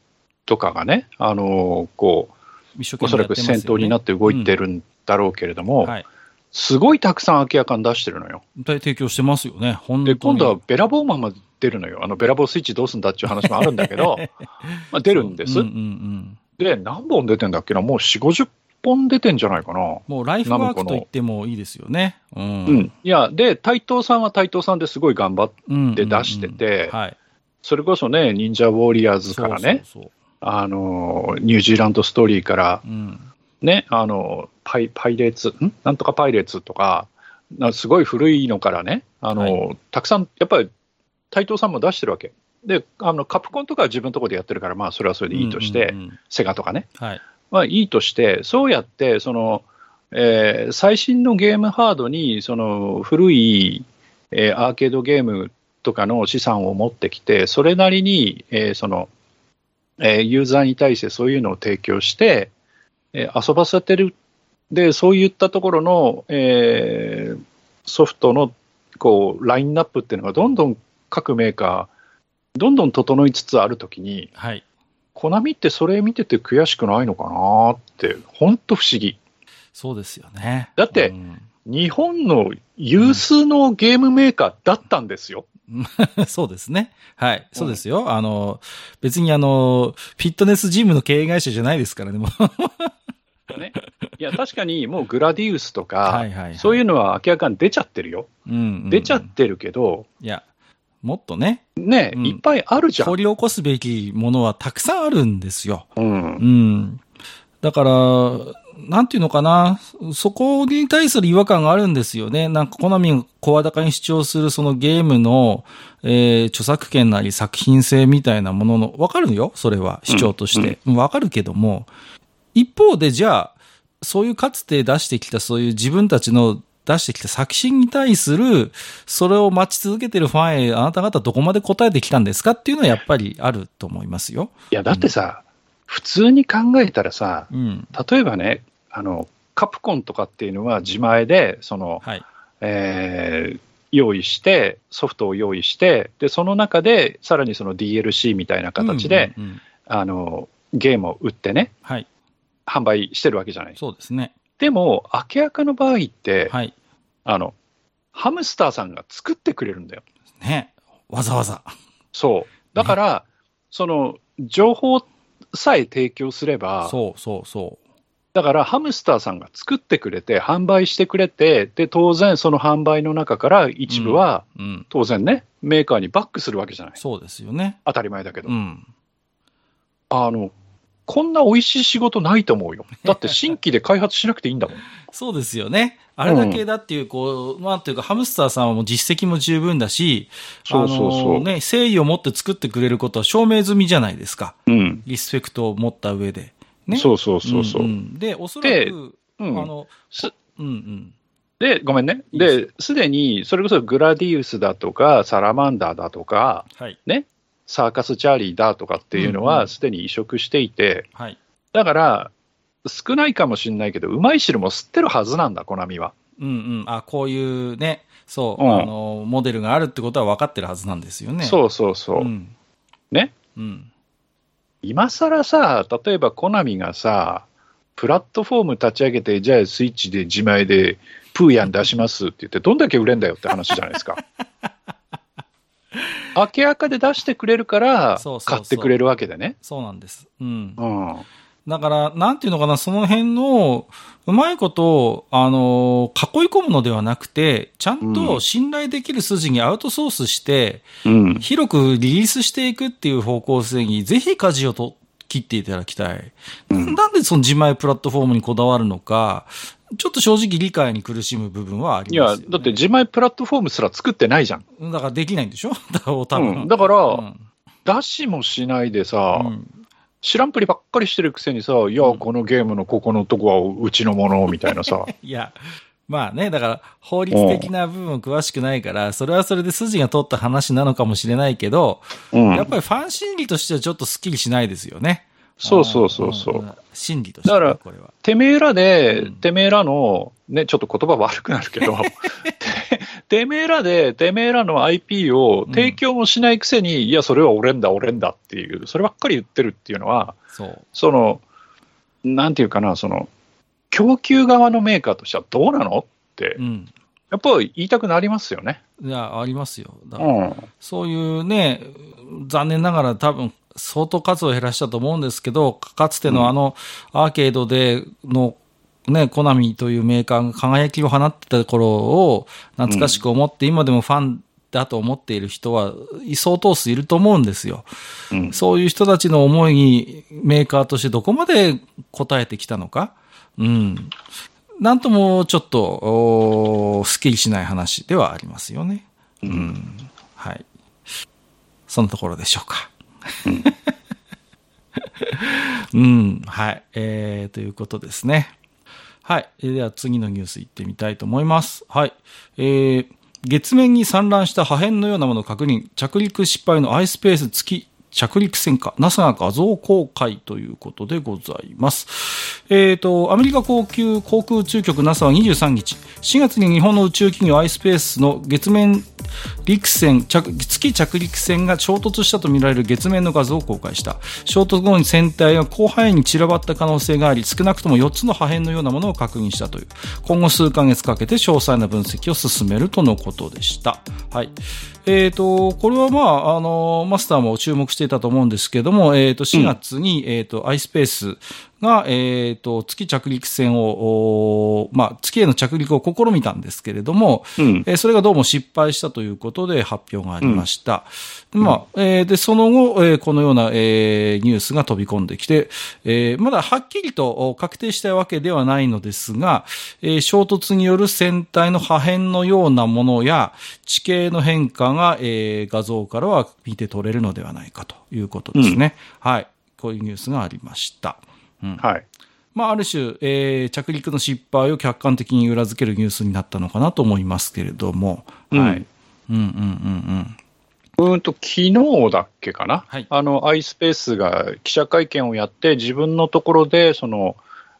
とかがね、あの、こう、ね、おそらく先頭になって動いてるんだろうけれども、うんはい、すごいたくさん空き家感出してるのよ。提供してますよね、で、今度はベラボーマンまで出るのよ。あの、ベラボースイッチどうすんだっていう話もあるんだけど、[laughs] まあ出るんです。うんうんうん、で、何本出てんだっけな？もう4、50本出てんじゃないかな。もうライフワークと言ってもいいですよね。うん。うん、いや、で、台東さんは台東さんですごい頑張って出してて、うんうんうん、はい。それこそね、忍者ウォリアーズからね、そうそうそうあの、ニュージーランドストーリーから、うん、ね、あの、パイ、パイレーツ、ん？なんとかパイレーツとか、すごい古いのからね、あの、はい、たくさん、やっぱり、台東さんも出してるわけ。で、あの、カプコンとかは自分のところでやってるから、まあ、それはそれでいいとして、うんうんうん、セガとかね。はい。まあ、いいとして、そうやって、その、えー、最新のゲームハードに、その、古い、えー、アーケードゲームとかの資産を持ってきて、それなりに、えー、その、えー、ユーザーに対してそういうのを提供して、えー、遊ばせてる。で、そういったところの、えー、ソフトのこうラインナップっていうのがどんどん各メーカー、どんどん整いつつあるときに、はい、コナミってそれ見てて悔しくないのかなって、本当不思議。そうですよね。だって、うん、日本の有数のゲームメーカーだったんですよ。[laughs] そうですね。はい。そうですよ。あの、別にあの、フィットネスジムの経営会社じゃないですからね、もう。ね。いや、確かにもうグラディウスとか、はいはいはい、そういうのは明らかに出ちゃってるよ。うん、うん、出ちゃってるけど、いや、もっとね。ね、うん、いっぱいあるじゃん。掘り起こすべきものはたくさんあるんですよ。うん。うん。だから、なんていうのかな、そこに対する違和感があるんですよね。なんか、コナミが声高に主張するそのゲームの、えー、著作権なり作品性みたいなものの、わかるよそれは、主張として。わ、うん、かるけども、一方でじゃあ、そういうかつて出してきたそういう自分たちの出してきた作品に対する、それを待ち続けてるファンへ、あなた方どこまで答えてきたんですかっていうのはやっぱりあると思いますよ。いや、だってさ、普通に考えたらさ、うん、例えばね、あの、カプコンとかっていうのは自前で、その、はい、えー、用意して、ソフトを用意して、で、その中で、さらにその DLC みたいな形で、うんうんうん、あの、ゲームを売ってね、はい、販売してるわけじゃない。そうですね。でも、明らかの場合って、はい、あの、ハムスターさんが作ってくれるんだよ。ね。わざわざ。そう。だから、ね、その、情報さえ提供すれば、そうそうそう。だからハムスターさんが作ってくれて、販売してくれて、で、当然その販売の中から一部は、当然ね、メーカーにバックするわけじゃない。そうですよね。当たり前だけど。うん、あの、こんな美味しい仕事ないと思うよ。[laughs] だって新規で開発しなくていいんだもん。そうですよね。あれだけだっていう、こう、なんていうか、ハムスターさんはもう実績も十分だし、そうそうそう。ね、誠意を持って作ってくれることは証明済みじゃないですか。うん。リスペクトを持った上で。ね。そうそうそうそう。うんうん、で、おそらく、うん、あの、す、うんうん。で、ごめんね。で、すでに、それこそグラディウスだとか、サラマンダーだとか、はい、ね、サーカスチャーリーだとかっていうのは、すでに移植していて、はい、だから、少ないかもしれないけど、うまい汁も吸ってるはずなんだ、コナミは。うんうん。あ、こういうね、そう、うん、あの、モデルがあるってことは分かってるはずなんですよね。そうそうそう。うん、ね。うん。今更さ、例えばコナミがさ、プラットフォーム立ち上げて、じゃあスイッチで自前でプーヤン出しますって言って、どんだけ売れんだよって話じゃないですか。[laughs] 明け赤で出してくれるから買ってくれるわけでね。そうなんです。うん。うん。だから、なんていうのかな、その辺の、うまいことを、あの、囲い込むのではなくて、ちゃんと信頼できる筋にアウトソースして、うん。広くリリースしていくっていう方向性に、ぜひ舵をと切っていただきたい。うんなんでその自前プラットフォームにこだわるのか、ちょっと正直理解に苦しむ部分はありいや、ますよ、ね。だって自前プラットフォームすら作ってないじゃん。だからできないんでしょ？[laughs] 多分。うんだからうん出しもしないでさ、うん知らんぷりばっかりしてるくせにさ、いや、このゲームのここのとこはうちのものみたいなさ。[laughs] いや、まあね、だから法律的な部分詳しくないから、それはそれで筋が通った話なのかもしれないけど、うんやっぱりファン心理としてはちょっとスッキリしないですよね。そうそうそうそう。理としては、だから。てめえらで、うんてめえらの、ね、ちょっと言葉悪くなるけど、[laughs] [laughs] ててめえらで、てめえらの IP を提供もしないくせに、いや、それは俺んだ、俺んだっていう、そればっかり言ってるっていうのは、そう。その、なんていうかな、その、供給側のメーカーとしてはどうなのってう、ん。やっぱり言いたくなりますよね。いや、ありますよ。だからうん。そういうね、残念ながら多分、相当数を減らしたと思うんですけど、かつてのあの、アーケードでの、ね、コナミというメーカーが輝きを放ってた頃を懐かしく思って、今でもファンだと思っている人は、相当数いると思うんですよ。うんそういう人たちの思いにメーカーとしてどこまで応えてきたのか。うん。なんともちょっと、すっきりしない話ではありますよね。うん。はい。そのところでしょうか。うん。はい。えー、ということですね。はい。では次のニュース行ってみたいと思います。はい。えー、月面に散乱した破片のようなものを確認。着陸失敗の iSpace 月着陸船か。NASA が画像公開ということでございます。えっ、と、アメリカ航空航空宇宙局 NASA は23日、4月に日本の宇宙企業 iSpace の月面陸船着月着陸船が衝突したとみられる月面の画像を公開した。衝突後に船体が広範囲に散らばった可能性があり少なくとも4つの破片のようなものを確認したという。今後数ヶ月かけて詳細な分析を進めるとのことでした。はい。えー、とこれは、まあ、あのマスターも注目していたと思うんですけども、えー、と4月に、えー、と iSpace が、えー、と月着陸船を、おまあ、月への着陸を試みたんですけれども、うん。えーそれがどうも失敗したということで発表がありました。でまあえーで、その後、えーこのような、えーニュースが飛び込んできて、えーまだはっきりとお確定したわけではないのですが、えー衝突による船体の破片のようなものや地形の変化が、えー画像からは見て取れるのではないかということですね。はい。こういうニュースがありました。はい。まあ、ある種、えー着陸の失敗を客観的に裏付けるニュースになったのかなと思いますけれども、うんはい。うんうんうんうん。うーんと、昨日だっけかな、はいあの、iSpace が記者会見をやって、自分のところで、その、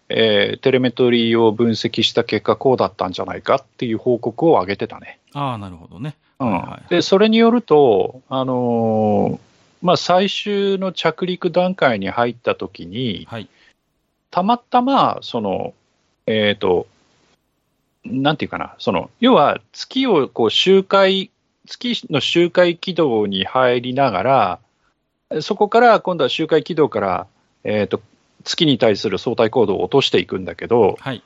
えーテレメトリーを分析した結果、こうだったんじゃないかっていう報告を上げてたね。ああ、なるほどね。うんはいはいで、それによると、あのーまあ、最終の着陸段階に入ったときに、はい。たまたま、その、えっ、と、なんていうかな、その、要は月をこう周回、月の周回軌道に入りながら、そこから今度は周回軌道から、えっ、と、月に対する相対高度を落としていくんだけど、はい。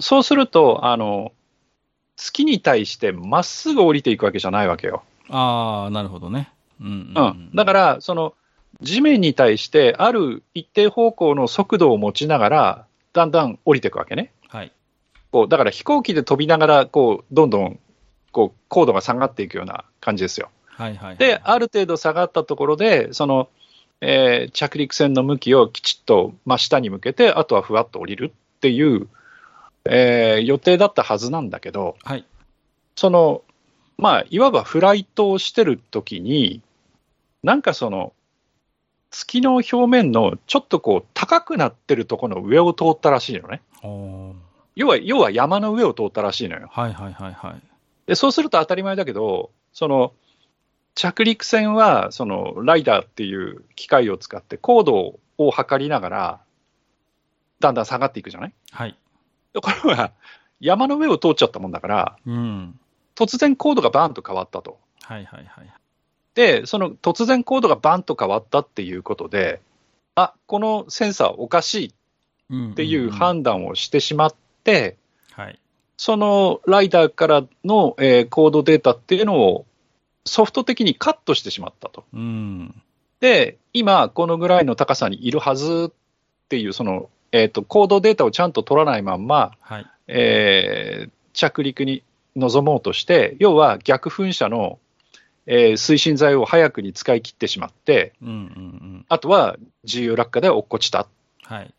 そうすると、あの、月に対してまっすぐ降りていくわけじゃないわけよ。ああ、なるほどね。うんううんん。だから、その、地面に対してある一定方向の速度を持ちながら、だんだん降りていくわけね。はい。こうだから飛行機で飛びながら、こう、どんどん、こう、高度が下がっていくような感じですよ。はいはいはい。で、ある程度下がったところで、その、えー着陸船の向きをきちっと真下に向けて、あとはふわっと降りるっていう、えー予定だったはずなんだけど、はい。その、まあ、いわばフライトをしてるときに、なんかその、月の表面のちょっとこう、高くなってるところの上を通ったらしいのね。要は、要は山の上を通ったらしいのよ。はいはいはいはい。で、そうすると当たり前だけど、その、着陸船は、その、ライダーっていう機械を使って高度を測りながら、だんだん下がっていくじゃない？はい。これは山の上を通っちゃったもんだから、うん。突然コードがバーンと変わったと。はいはいはい。で、その突然コードがバンと変わったっていうことで、あこのセンサーおかしいっっていう判断をしてしまって、はい。そのライダーからの、えーコードデータっていうのをソフト的にカットしてしまったと。うん。で、今、このぐらいの高さにいるはずっていう、その、えっ、と、コードデータをちゃんと取らないまんま、はい。えー着陸に臨もうとして、要は逆噴射の、えー推進剤を早くに使い切ってしまって、うんうんうん。あとは自由落下で落っこちたっはい。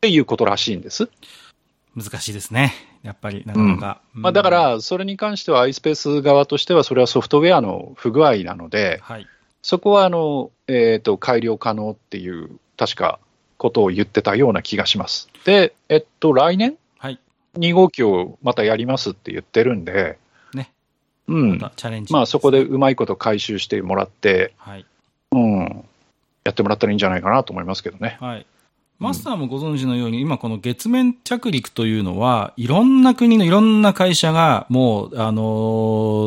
ていうことらしいんです。難しいですね。やっぱり、なかなか。まあ、だか、ら、それに関しては iSpace 側としては、それはソフトウェアの不具合なので、はい。そこはあの、えー、と改良可能っていう、確かことを言ってたような気がします。で、えっと、来年、はい。2号機をまたやりますって言ってるんで、ね。うんまたチャレンジ。まあ、そこでうまいこと回収してもらって、はい。うん、やってもらったらいいんじゃないかなと思いますけどね。はい。マスターもご存知のように、今この月面着陸というのは、いろんな国のいろんな会社がもう、あの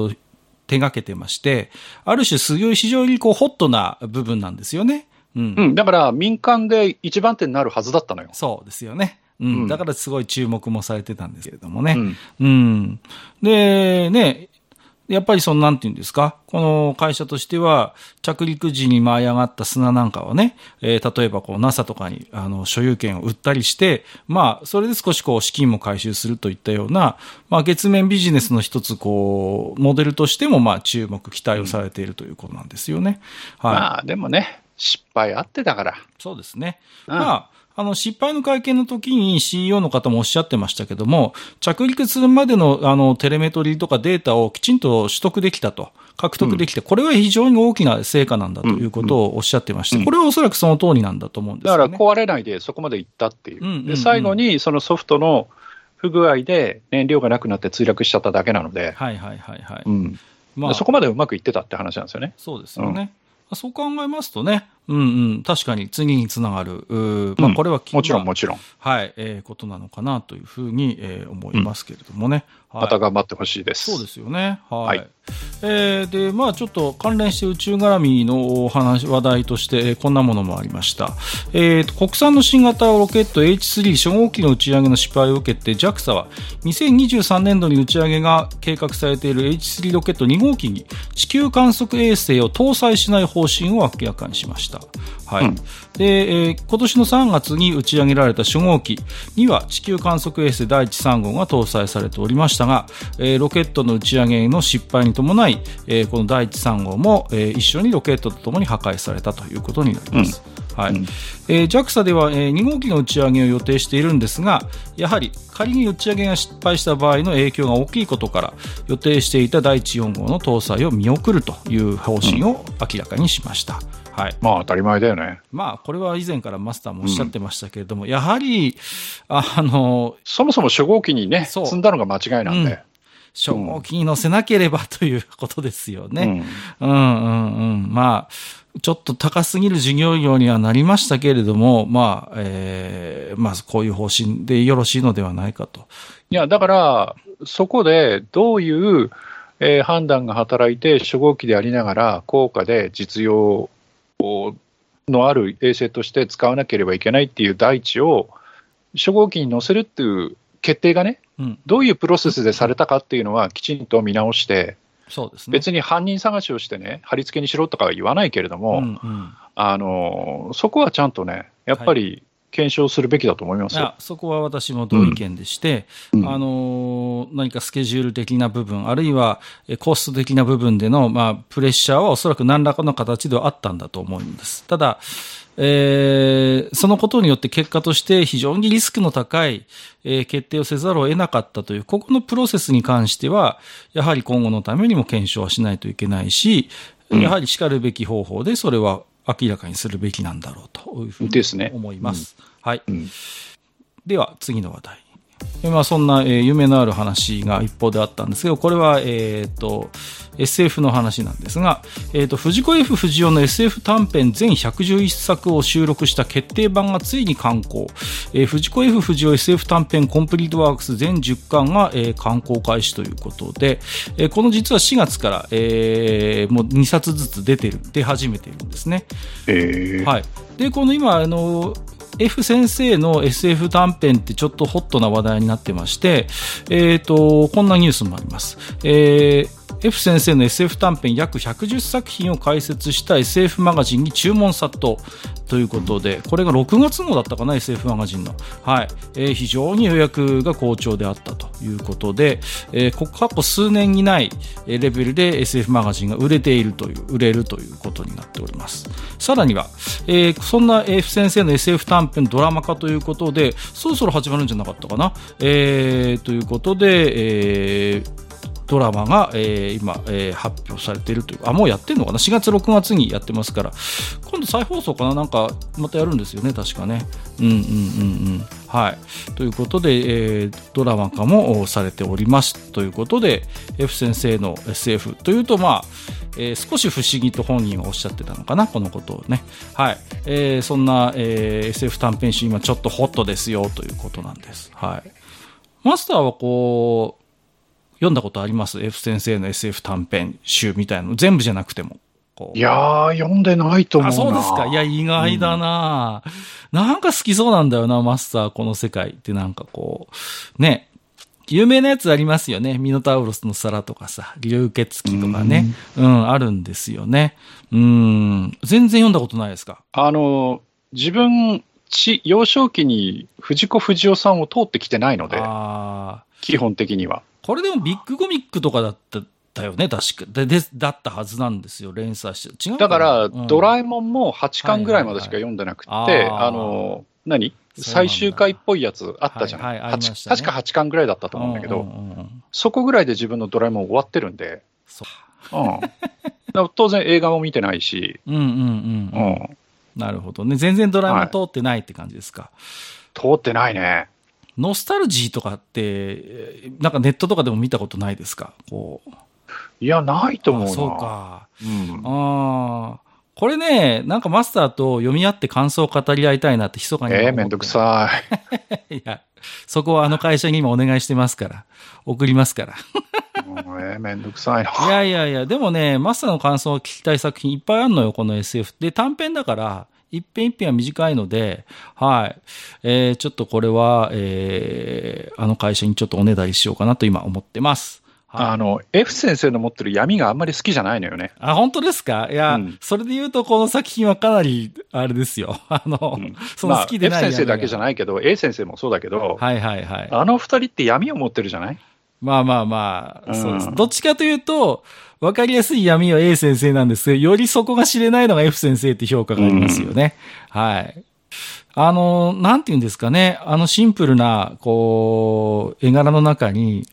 ー手掛けてまして、ある種すごい非常にこうホットな部分なんですよね。うん。うん、だから民間で一番手になるはずだったのよ。そうですよね。うん。うんだからすごい注目もされてたんですけれどもね。うんうん。で、ね、やっぱりその、なんていうんですか、この会社としては、着陸時に舞い上がった砂なんかはね、えー例えばこう NASA とかに、あの、所有権を売ったりして、まあ、それで少しこう、資金も回収するといったような、まあ、月面ビジネスの一つ、こう、モデルとしても、まあ、注目、期待をされているということなんですよね。はい。まあ、でもね、失敗あってだから。そうですね。うんまあ、あの、失敗の会見の時に CEO の方もおっしゃってましたけども、着陸するまでの、あの、テレメトリーとかデータをきちんと取得できたと、獲得できて、これは非常に大きな成果なんだということをおっしゃってまして、うんこれはおそらくその通りなんだと思うんですだから。壊れないでそこまで行ったっていう。うんうんうんで最後にそのソフトの不具合で燃料がなくなって墜落しちゃっただけなので、はいはいはいはい。うんまあ、そこまでうまくいってたって話なんですよね。そうですよね。そう考えますとね、うんうん、確かに次につながる、まあ、うん。これは、もちろんまあもちろん。はい、えーことなのかなというふうに、えー思いますけれどもね。はいまた頑張ってほしいです。そうですよね。はい。はいえーで、まあちょっと関連して宇宙絡みのお話、話題として、えーこんなものもありました。えーと、国産の新型ロケット H3 初号機の打ち上げの失敗を受けて JAXA は2023年度に打ち上げが計画されている H3 ロケット2号機に地球観測衛星を搭載しない方針を明らかにしました。はい。うんで、えー今年の3月に打ち上げられた初号機には地球観測衛星第一3号が搭載されておりましたが、えーロケットの打ち上げの失敗に伴い、えーこの第一3号も、えー一緒にロケットとともに破壊されたということになります。はいうんえー JAXA では、えー2号機の打ち上げを予定しているんですが、やはり仮に打ち上げが失敗した場合の影響が大きいことから、予定していた第一4号の搭載を見送るという方針を明らかにしました。はい。まあ当たり前だよね。まあ、これは以前からマスターもおっしゃってましたけれども、やはり、あの、そもそも初号機にね、積んだのが間違いなんで。初号機に乗せなければということですよね。うんうん、うん、うん。まあ、ちょっと高すぎる事業量にはなりましたけれども、まあ、えーまあ、こういう方針でよろしいのではないかと。いや、だから、そこでどういう、えー判断が働いて、初号機でありながら、高価で実用をのある衛星として使わなければいけないっていう大地を、初号機に載せるっていう決定がね、うん、どういうプロセスでされたかっていうのは、きちんと見直して、そうですね。別に犯人探しをしてね、貼り付けにしろとかは言わないけれども、うん、うん。あのそこはちゃんとね、やっぱり検証するべきだと思いますよ。いや、そこは私も同意見でして、うんあのー何かスケジュール的な部分、あるいはえコスト的な部分での、まあ、プレッシャーはおそらく何らかの形ではあったんだと思うんです。ただ、えーそのことによって結果として非常にリスクの高い、えー決定をせざるを得なかったという、ここのプロセスに関しては、やはり今後のためにも検証はしないといけないし、やはり叱るべき方法でそれは明らかにするべきなんだろうというふうに思います。はい。うんでは、次の話題。まあ、そんな、えー、夢のある話が一方であったんですけど、これは、えっ、ー、と、SF の話なんですが、えーと、藤子 F 不二雄の SF 短編全111作を収録した決定版がついに刊行、えー、藤子 F 不二雄 SF 短編コンプリートワークス全10巻が、えー、刊行開始ということで、えー、この実は4月から、えー、もう2冊ずつ出てる出始めているんですね。えー、はい、でこの今あの F 先生の SF 短編ってちょっとホットな話題になってまして、えっ、ー、と、こんなニュースもあります。えー F 先生の SF 短編約110作品を解説した SF マガジンに注文殺到ということで、これが6月号だったかな、SF マガジンの。はい。えー、非常に予約が好調であったということで、えー、過去数年にないレベルで SF マガジンが売れているという、売れるということになっております。さらには、えー、そんな F 先生の SF 短編ドラマ化ということで、そろそろ始まるんじゃなかったかな？えー、ということで、えー、ドラマが、えー、今、えー、発表されているというあもうやってるのかな？4月6月にやってますから。今度再放送かな？なんかまたやるんですよね？確かね。うんうんうんうん。はい。ということで、えー、ドラマ化もされております。ということで F 先生の SF というとまあえー、少し不思議と本人はおっしゃってたのかな、このことをね。はい。えー、そんな、えー、SF 短編集今ちょっとホットですよ。ということなんです。はい。マスターはこう、読んだことあります ?F 先生の SF 短編集みたいなの。全部じゃなくても。いやー、読んでないと思うな。あ、そうですか。いや、意外だな、うん、なんか好きそうなんだよな、マスター、この世界ってなんかこう、ね。有名なやつありますよね。ミノタウロスの皿とかさ、流血鬼とかね。うん、うん、あるんですよね。うん。全然読んだことないですか？あの、自分、ち幼少期に藤子不二雄さんを通ってきてないので、基本的には。これでもビッグコミックとかだっただよね、確か。で、でだったはずなんですよ、連載して。違うだから、うん、ドラえもんも8巻ぐらいまでしか読んでなくて、はいはいはい、あの、何？最終回っぽいやつあったじゃない、はいはいね、確か8巻ぐらいだったと思うんだけど、うんうんうん、そこぐらいで自分のドラえもん終わってるんで、そう。うん、当然映画も見てないし、うんうんうん、うん。なるほどね。全然ドラえもん通ってないって感じですか。通ってないね。ノスタルジーとかって、なんかネットとかでも見たことないですか？こう。いや、ないと思うな。そうか。うん、ああ。これね、なんかマスターと読み合って感想を語り合いたいなって密かにええー、めんどくさい。[laughs] いや、そこはあの会社に今お願いしてますから。送りますから。ええー、めんどくさいな。いやいやいや、でもね、マスターの感想を聞きたい作品いっぱいあるのよ、この SF。で、短編だから、一編一編は短いので、はい。えー、ちょっとこれは、えー、あの会社にちょっとおねだりしようかなと今思ってます。はい、あの、F 先生の持ってる闇があんまり好きじゃないのよね。あ、本当ですか？いや、うん、それで言うとこの作品はかなり、あれですよ。[laughs] あの、うん、その好きでない、まあ、F 先生だけじゃないけど、A 先生もそうだけど、はいはいはい。あの二人って闇を持ってるじゃない？まあまあまあ、そうです。どっちかというと、わかりやすい闇は A 先生なんですけど、よりそこが知れないのが F 先生って評価がありますよね。うん、はい。あの、なんて言うんですかね。あのシンプルな、こう、絵柄の中に、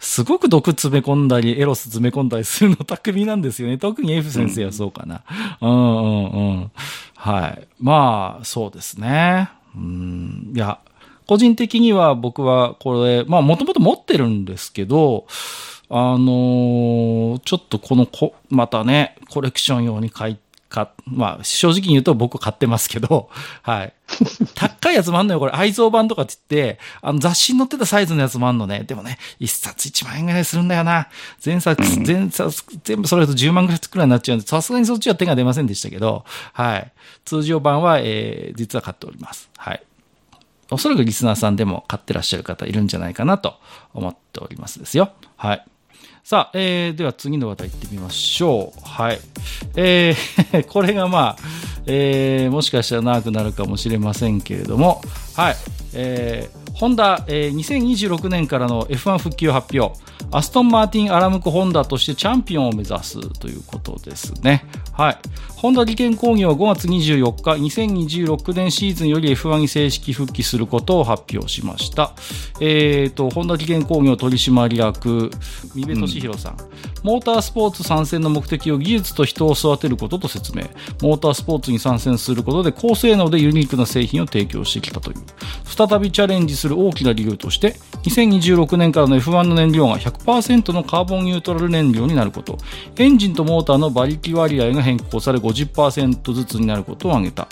すごく毒詰め込んだり、エロス詰め込んだりするの巧みなんですよね。特に F 先生はそうかな。うん、うんうんうんはい。まあ、そうですね。うん、いや、個人的には僕はこれ、まあもともと持ってるんですけど、あのー、ちょっとこのこ、またね、コレクション用に買い、か、まあ、正直に言うと僕買ってますけど、[laughs] はい。高いやつもあんのよ、これ。愛蔵版とかって言って、あの雑誌に載ってたサイズのやつもあんのね。でもね、一冊1万円ぐらいするんだよな。全冊、全冊、全部それだと10万ぐらいくらいになっちゃうんで、さすがにそっちは手が出ませんでしたけど、はい。通常版は、えー、実は買っております。はい。おそらくリスナーさんでも買ってらっしゃる方いるんじゃないかなと思っておりますですよ。はい。さあ、えー、では次の話題行ってみましょう。はい。えー、[laughs] これがまあ、えー、もしかしたら長くなるかもしれませんけれども、はい。えー、ホンダ、えー、2026年からの F1 復旧発表。アストン・マーティン・アラムコ・ホンダとしてチャンピオンを目指すということですね。はい。ホンダ技研工業は5月24日、2026年シーズンより F1 に正式復帰することを発表しました。えっ、ー、と、ホンダ技研工業取締役、三部俊弘さん。モータースポーツ参戦の目的を技術と人を育てることと説明。モータースポーツに参戦することで高性能でユニークな製品を提供してきたという。再びチャレンジする大きな理由として、2026年からの F1 の燃料が100%のカーボンニュートラル燃料になること。エンジンとモーターの馬力割合が変更され50%ずつになることを挙げた。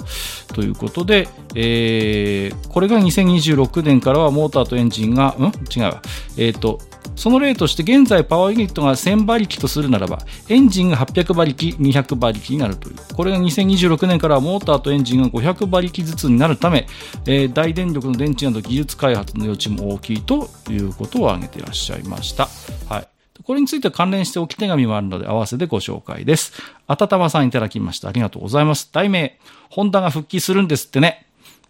ということで、えー、これが2026年からはモーターとエンジンが、ん？違う。えっ、ー、と、その例として現在パワーユニットが1000馬力とするならば、エンジンが800馬力、200馬力になるという。これが2026年からモーターとエンジンが500馬力ずつになるため、えー、大電力の電池など技術開発の余地も大きいということを挙げていらっしゃいました。はい。これについて関連して置き手紙もあるので合わせてご紹介です。あたたまさんいただきました。ありがとうございます。題名、ホンダが復帰するんですってね。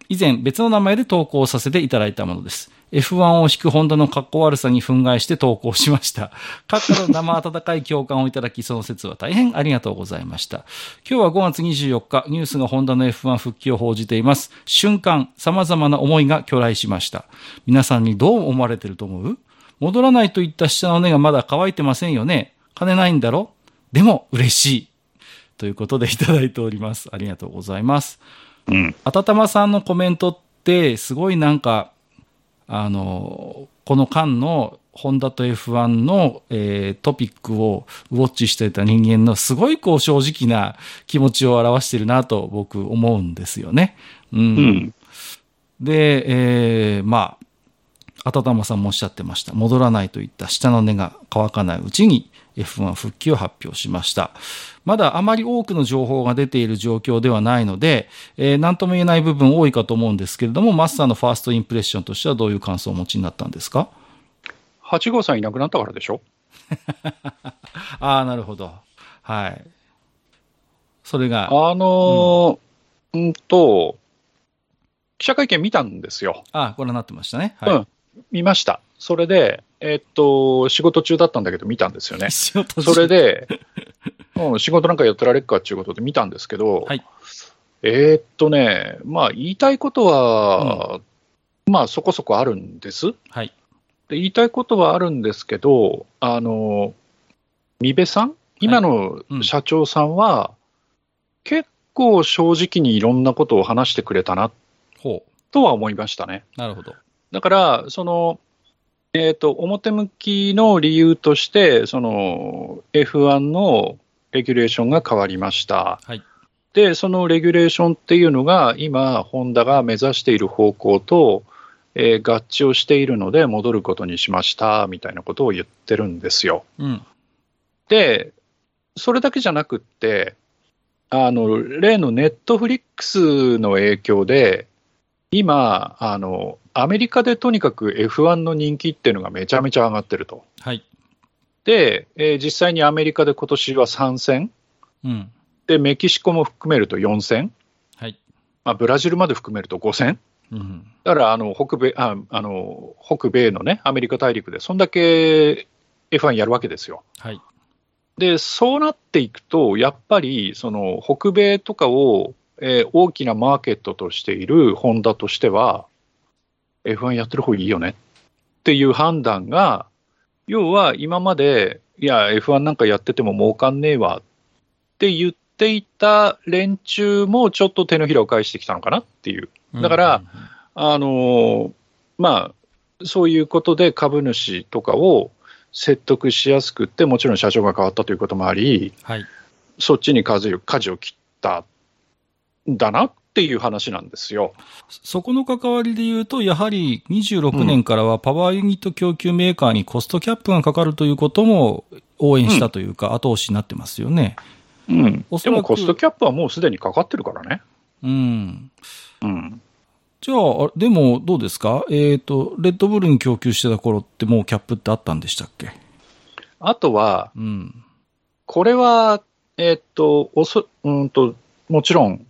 以前別の名前で投稿させていただいたものです。F1 を引くホンダの格好悪さに憤慨して投稿しました。[laughs] 各家の生温かい共感をいただき、その説は大変ありがとうございました。今日は5月24日、ニュースがホンダの F1 復帰を報じています。瞬間、様々な思いが巨来しました。皆さんにどう思われてると思う？戻らないといった下の根がまだ乾いてませんよね。金ないんだろ？でも嬉しい。ということでいただいております。ありがとうございます。うん。あたたまさんのコメントって、すごいなんか、あの、この間のホンダと F1 の、えー、トピックをウォッチしていた人間のすごいこう正直な気持ちを表しているなと僕思うんですよね。うん。うん、で、えー、まあ、あたたまさんもおっしゃってました。戻らないといった下の根が乾かないうちに F1 復帰を発表しました。まだあまり多くの情報が出ている状況ではないので、えー、何とも言えない部分多いかと思うんですけれども、マスターのファーストインプレッションとしてはどういう感想をお持ちになったんですか ?8 号さんいなくなったからでしょ？[laughs] ああ、なるほど。はい。それが。あのー、うん、んと、記者会見見たんですよ。ああ、ご覧になってましたね。はい。うん、見ました。それで、えー、っと、仕事中だったんだけど見たんですよね。[laughs] 仕事中それで、[laughs] うん、仕事なんかやってられっかっていうことで見たんですけど、はい、えー、っとね、まあ言いたいことは、うん、まあそこそこあるんです。はい。で言いたいことはあるんですけど、あの、三部さん？今の社長さんは、結構正直にいろんなことを話してくれたな、とは思いましたね。なるほど。だから、その、えっ、ー、と、表向きの理由として、その F1 のレギュレーションが変わりました。はい、で、そのレギュレーションっていうのが、今、ホンダが目指している方向と、えー、合致をしているので、戻ることにしましたみたいなことを言ってるんですよ。うん、で、それだけじゃなくって、あの例のネットフリックスの影響で、今あの、アメリカでとにかく F1 の人気っていうのがめちゃめちゃ上がってると。はい、で、えー、実際にアメリカで今年は3戦、うん、でメキシコも含めると4戦、はい。まあ、ブラジルまで含めると5戦、うん、だからあの北米ああの北米の、ね、アメリカ大陸で、そんだけ F1 やるわけですよ。はい。でそうなっていくと、やっぱりその北米とかを、えー、大きなマーケットとしているホンダとしては、F1 やってる方がいいよねっていう判断が、要は今まで、いや、F1 なんかやってても儲かんねえわって言っていた連中もちょっと手のひらを返してきたのかなっていう。だから、あのまあ、そういうことで株主とかを説得しやすくって、もちろん社長が変わったということもあり、はい、そっちに舵を舵を切ったんだな。っていう話なんですよ。そこの関わりで言うと、やはり26年からはパワーユニット供給メーカーにコストキャップがかかるということも応援したというか、後押しになってますよね。うん。でもコストキャップはもうすでにかかってるからね。うん。うん。じゃあ、でもどうですか？えっ、ー、と、レッドブルに供給してた頃ってもうキャップってあったんでしたっけ？あとは、うん、これは、えっ、ー、と、おそ、うんと、もちろん、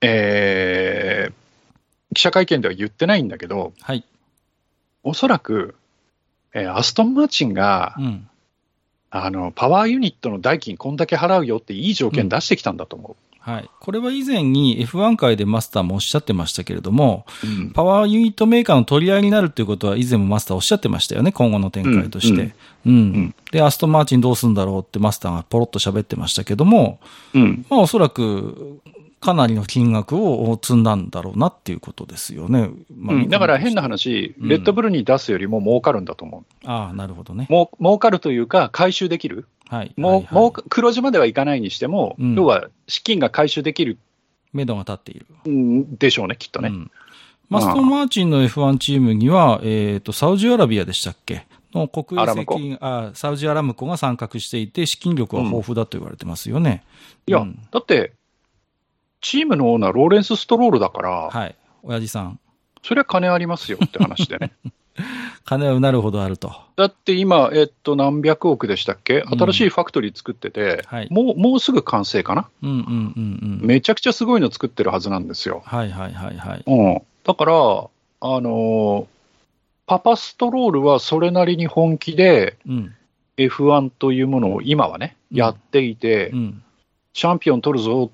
えー、記者会見では言ってないんだけど、はい、おそらく、えー、アストン・マーチンが、うん、あのパワーユニットの代金こんだけ払うよっていい条件出してきたんだと思う。うん、はい。これは以前に F1 界でマスターもおっしゃってましたけれども、うんパワーユニットメーカーの取り合いになるっていうことは以前もマスターおっしゃってましたよね、今後の展開として。うん。んで、アストンマーチンどうするんだろうってマスターがポロッと喋ってましたけども、うん。まあおそらく、かなりの金額を積んだんだろうなっていうことですよね。まあうんだから変な。話、うんレッドブルに出すよりも儲かるんだと思う。ああ、なるほどね。もう儲かるというか、回収できる。はい。もう、はい黒字まではいかないにしても、うん要は資金が回収できる目処が立っている。んでしょうね、きっとね。うんマストン・マーチンの F1 チームには、えっ、と、サウジアラビアでしたっけの国営あ、サウジアラムコが参画していて、資金力は豊富だと言われてますよね。いや、うんだって、チームのオーナー、ローレンス・ストロールだから、はい。親父さん。そりゃ金ありますよって話でね。[laughs] 金はうなるほどあると。だって今、えっと、何百億でしたっけ？うん新しいファクトリー作ってて、はいもう、もうすぐ完成かな、うんうんうんうん。めちゃくちゃすごいの作ってるはずなんですよ。はいはいはいはい。うん。だから、あのーパパストロールはそれなりに本気でうん。F1 というものを今はね、うんやっていて、うん。チャンピオン取るぞ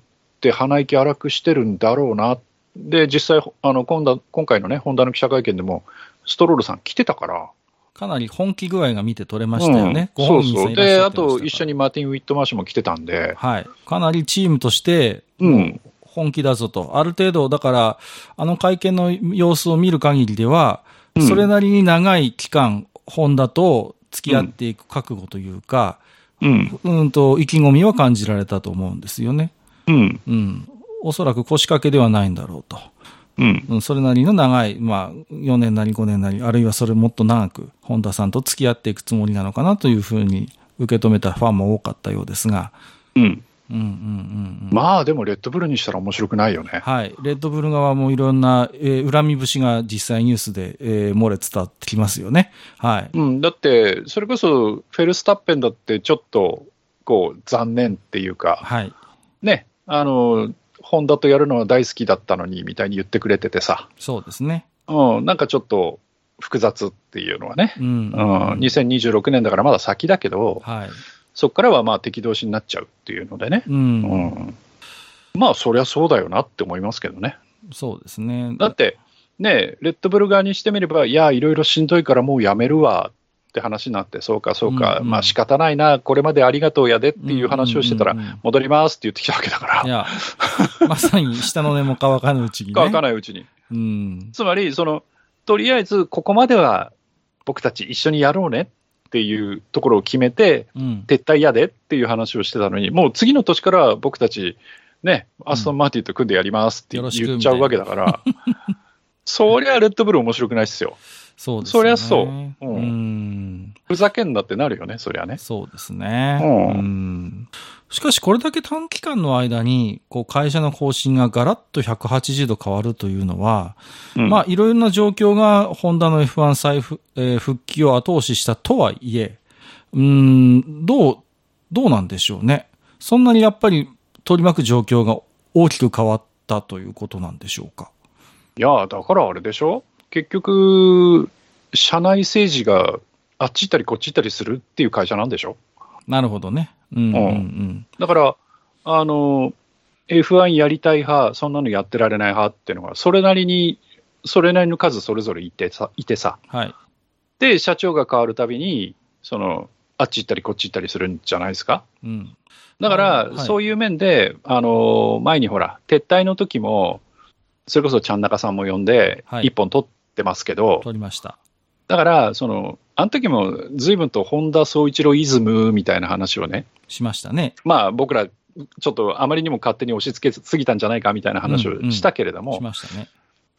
って鼻息荒くしてるんだろうな。で、実際、あの、今度今回のね、ホンダの記者会見でも、ストロールさん来てたから。かなり本気具合が見て取れましたよね。うんそうそ。で、あいうらっしゃってましたからと一緒にマーティン・ウィットマーシュも来てたんで、はい。かなりチームとして、うん。本気だぞと。ある程度、だから、あの会見の様子を見る限りでは、うんそれなりに長い期間、ホンダと付き合っていく覚悟というか、うん。うん、と、意気込みは感じられたと思うんですよね。うん。うん。おそらく腰掛けではないんだろうと。うん。うん、それなりの長い、まあ、4年なり5年なり、あるいはそれもっと長く、本田さんと付き合っていくつもりなのかなというふうに受け止めたファンも多かったようですが、うん。うんうんうんうん。まあ、でも、レッドブルにしたら面白くないよね。はい。レッドブル側もいろんな、えー恨み節が実際ニュースで、えー漏れ伝わってきますよね。はい。うん。だって、それこそ、フェルスタッペンだって、ちょっと、こう、残念っていうか、はい。ね、あの、ホンダとやるのは大好きだったのに、みたいに言ってくれててさ、そうですね。うん、なんかちょっと複雑っていうのはね、うん。うん、2026年だからまだ先だけど、はい。そこからはまあ敵同士になっちゃうっていうのでね、う。うんん、まあそりゃそうだよなって思いますけどね。そうですね。だって、ね、レッドブル側にしてみれば、いや、いろいろしんどいからもうやめるわって話になって、そうか、そうか、うんうんまあ仕方ないな、これまでありがとうやでっていう話をしてたら戻りますって言ってきたわけだからい、や、まさに下の根も乾かぬうちにね。[laughs] 乾かないうちに。うん。つまり、その、とりあえずここまでは僕たち一緒にやろうねっていうところを決めて、うん。撤退やでっていう話をしてたのに、もう次の年からは僕たち、ね、アストン・マーティンと組んでやりますって言っちゃうわけだから、そりゃレッドブル面白くないっすよ。そうですね。そりゃそうううんん。ふざけんなってなるよね、そりゃね。そうですね。うんうんしかし、これだけ短期間の間に、こう、会社の方針がガラッと180度変わるというのは、うんまあ、いろいろな状況が、ホンダの F1 再復,、えー復帰を後押ししたとはいえ、うーん、どう、どうなんでしょうね。そんなにやっぱり取り巻く状況が大きく変わったということなんでしょうか？いや、だからあれでしょ？結局、社内政治があっち行ったりこっち行ったりするっていう会社なんでしょ？なるほどね。うん、うん、うん。だから、あの、F1 やりたい派、そんなのやってられない派っていうのが、それなりに、それなりの数それぞれいてさ、いてさ。はい。で、社長が変わるたびに、その、あっち行ったりこっち行ったりするんじゃないですか？うん。だから、はいそういう面で、あの、前にほら、撤退の時も、それこそちゃん中さんも呼んで、はい一本取ってますけど、取りました。だから、その、あの時も随分と本田宗一郎イズムみたいな話をね、しましたね。まあ僕ら、ちょっとあまりにも勝手に押し付けすぎたんじゃないかみたいな話をしたけれども、しましたね。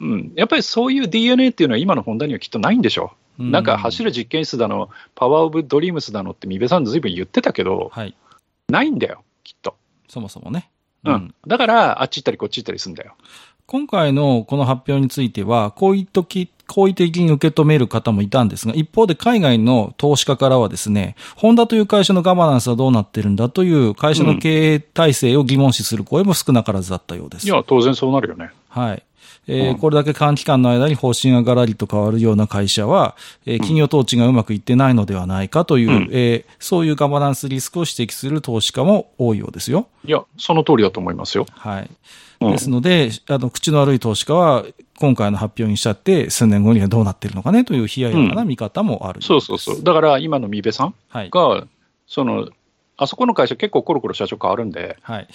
うんやっぱりそういう DNA っていうのは今のホンダにはきっとないんでしょう。うなんか走る実験室だの、パワーオブドリームスだのって、三部さんずいぶん言ってたけど、はい。ないんだよ、きっと。そもそもね。うん。だから、あっち行ったりこっち行ったりするんだよ。今回のこの発表については、好意的、好意的に受け止める方もいたんですが、一方で海外の投資家からはですね、ホンダという会社のガバナンスはどうなってるんだという会社の経営体制を疑問視する声も少なからずだったようです。いや、当然そうなるよね。はい。えーこれだけ短期間の間に方針がガラリと変わるような会社は、えー企業統治がうまくいってないのではないかという、うんえーそういうガバナンスリスクを指摘する投資家も多いようですよ。いや、その通りだと思いますよ。はい。うんですので、あの、口の悪い投資家は、今回の発表にしちゃって、数年後にはどうなってるのかねという冷ややかな見方もある、そうそうそう。。だから今の三部さんはい。が、その、あそこの会社結構コロコロ社長変わるんで、はい。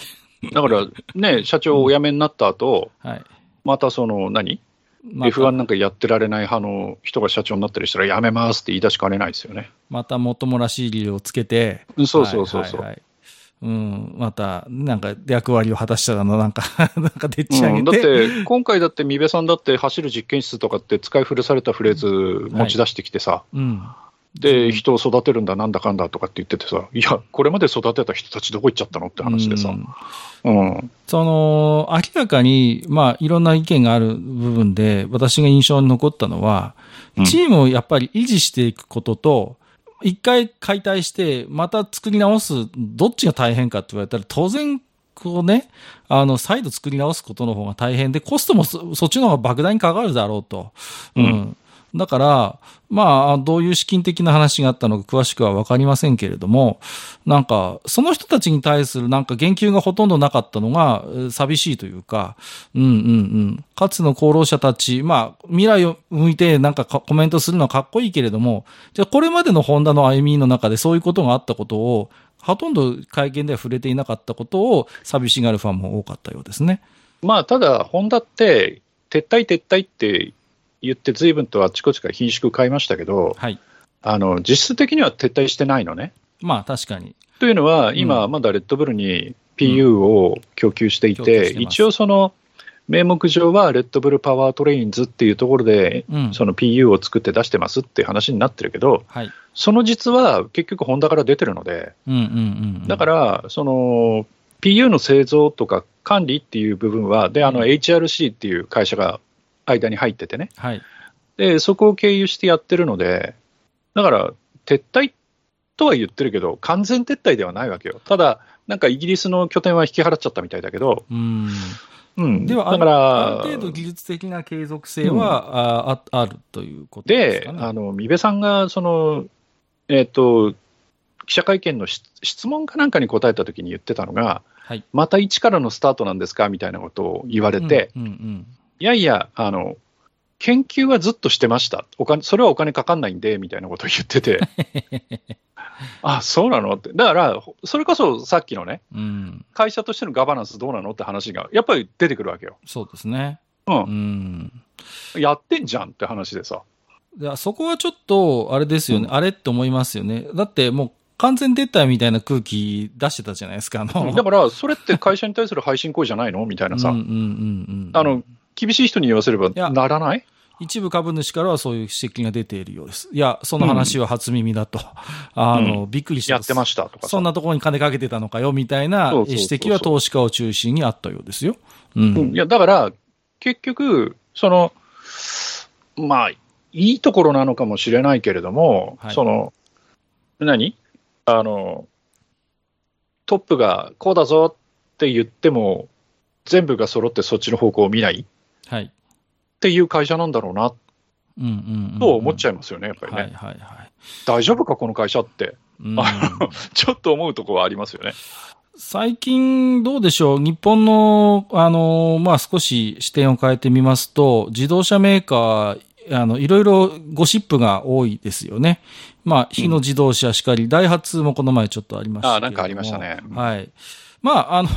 だからね、社長お辞めになった後、はい。またその何、また F1 なんかやってられない派の人が社長になったりしたら辞めますって言い出しかねないですよね。またもっともらしい理由をつけて、そうそうそうそう。はいはいはいうん、また、なんか役割を果たしたらの、なんか、[laughs] なんかでっち上うん、だげ。ってて、今回だって、三部さんだって走る実験室とかって使い古されたフレーズ持ち出してきてさ、うん。で、人を育てるんだ、なんだかんだとかって言っててさ、いや、これまで育てた人たちどこ行っちゃったのって話でさ。う、ん。うん、その、明らかに、まあ、いろんな意見がある部分で、私が印象に残ったのはうん、チームをやっぱり維持していくことと、一回解体して、また作り直す、どっちが大変かって言われたら、当然、こうね、あの、再度作り直すことの方が大変で、コストもそっちの方が莫大にかかるだろうと。うん。だから、まあ、どういう資金的な話があったのか詳しくはわかりませんけれども、なんか、その人たちに対するなんか言及がほとんどなかったのが、寂しいというか、うんうんうん。かつの功労者たち、まあ、未来を向いてなんかかコメントするのはかっこいいけれども、じゃあこれまでのホンダの歩みの中でそういうことがあったことを、ほとんど会見では触れていなかったことを寂しがるファンも多かったようですね。まあ、ただ、ホンダって、撤退、撤退って言って、ずいぶんとあっちこっちから品種買いましたけど、はい。あの実質的には撤退してないのね。まあ確かに。というのは、う今、まだレッドブルに PU を供給していて、一応その名目上はレッドブルパワートレインズっていうところで、うん。その PU を作って出してますっていう話になってるけど、はい。その実は結局、ホンダから出てるので。だから、その PU の製造とか管理っていう部分は、で、あのうん HRC っていう会社が間に入っててね、はい。で、そこを経由してやってるので、だから、撤退とは言ってるけど、完全撤退ではないわけよ。ただ、なんかイギリスの拠点は引き払っちゃったみたいだけど、うん。うん、では、あだから、ある程度技術的な継続性は、あああるということでね。あの、三部さんが、その、えっ、と、記者会見のし質問かなんかに答えたときに言ってたのが、はい。また一からのスタートなんですかみたいなことを言われて、うんうんいやいや、あの、研究はずっとしてました。お金、それはお金かかんないんで、みたいなことを言ってて。[laughs] あ、そうなの？って。だから、それこそさっきのね、うん。うん。会社としてのガバナンスどうなのって話が、やっぱり出てくるわけよ。そうですね。う。うんん。やってんじゃんって話でさ。いやそこはちょっと、あれですよね、うんあれって思いますよね。だってもう完全撤退みたいな空気出してたじゃないですか。あの、だから、それって会社に対する配信行為じゃないの？みたいなさ。うんうんうんうん。あの、厳しい人に言わせればや。ならない？一部株主からはそういう指摘が出ているようです。いや、その話は初耳だと。[laughs] あの、びっくりしてやってましたとかさ。そんなところに金かけてたのかよ、みたいな指摘は投資家を中心にあったようですよ。ううん。ん。いや、だから、結局、その、まあ、いいところなのかもしれないけれども、はい。その、何？あの、トップがこうだぞって言っても、全部が揃ってそっちの方向を見ない。っはい。ていう会社なんだろうなうんうんうん。と思っちゃいいますよね、やっぱりね。はいはいはい。大丈夫か、この会社って。うん [laughs] ちょっと思うところはありますよね。最近どうでしょう日本の、あの、まあ、少し視点を変えてみますと、自動車メーカー、あの、いろいろゴシップが多いですよね。まあ、日野自動車しかり、ダイハツもこの前ちょっとありましたあなんかありましたねうんはい。まあ、あの、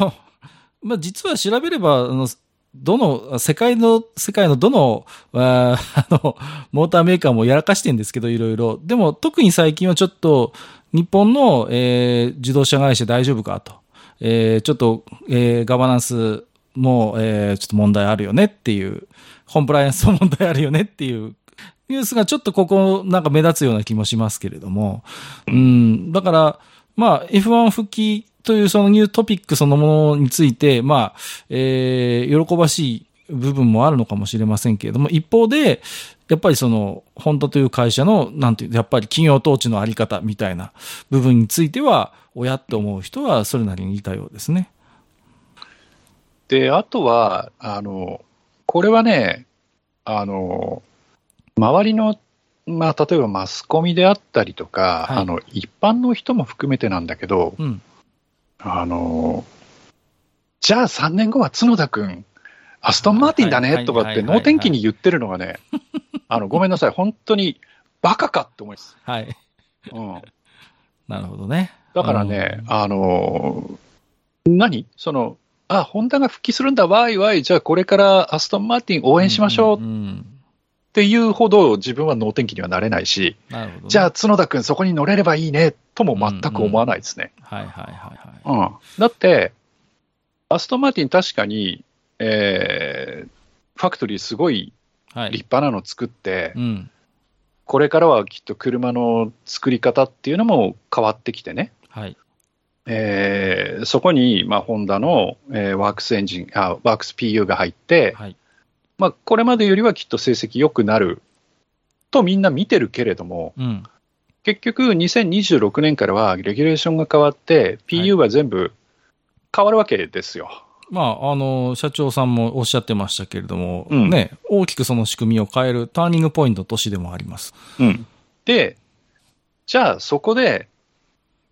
[laughs] まあ、実は調べれば、あの、どの、世界の、世界のどの、[laughs] あの、モーターメーカーもやらかしてんですけど、いろいろ。でも、特に最近はちょっと、日本の、えー自動車会社大丈夫かと。えーちょっと、えーガバナンスも、えーちょっと問題あるよねっていう、コンプライアンスも問題あるよねっていう、ニュースがちょっとここ、なんか目立つような気もしますけれども。うん、だから、まあ、F1 復帰というそのニュートピックそのものについて、まあ、えー喜ばしい部分もあるのかもしれませんけれども、一方で、やっぱりその、ホンダという会社の、なんていう、やっぱり企業統治のあり方みたいな部分については、親って思う人はそれなりにいたようですね。で、あとは、あの、これはね、あの、周りの、まあ、例えばマスコミであったりとか、はいあの、一般の人も含めてなんだけど、うん。あの、じゃあ3年後は角田君、アストンマーティンだはいねとかって能天気に言ってるのがね、[laughs] あの、ごめんなさい、本当にバカかって思います。はい。うん。なるほどね。だからね、あの、何？その、あ、ホンダが復帰するんだ、わいわい、じゃあこれからアストンマーティン応援しましょうっていうほど自分は能天気にはなれないし、なるほどね、じゃあ角田君そこに乗れればいいねとも全く思わないですね。はいはいはいはい。うんだって、アストンマーティン確かに、えーファクトリーすごいはい。立派なの作って、うん。これからはきっと車の作り方っていうのも変わってきてね、はい。えーそこに、まあ、ホンダの、えーワークスエンジン、あワークス PU が入って、はい。まあ、これまでよりはきっと成績良くなるとみんな見てるけれども、うん。結局2026年からはレギュレーションが変わって、PU は全部変わるわけですよ。まあ、あの、社長さんもおっしゃってましたけれども、うんね、大きくその仕組みを変えるターニングポイントの年でもあります。うん、で、じゃあそこで、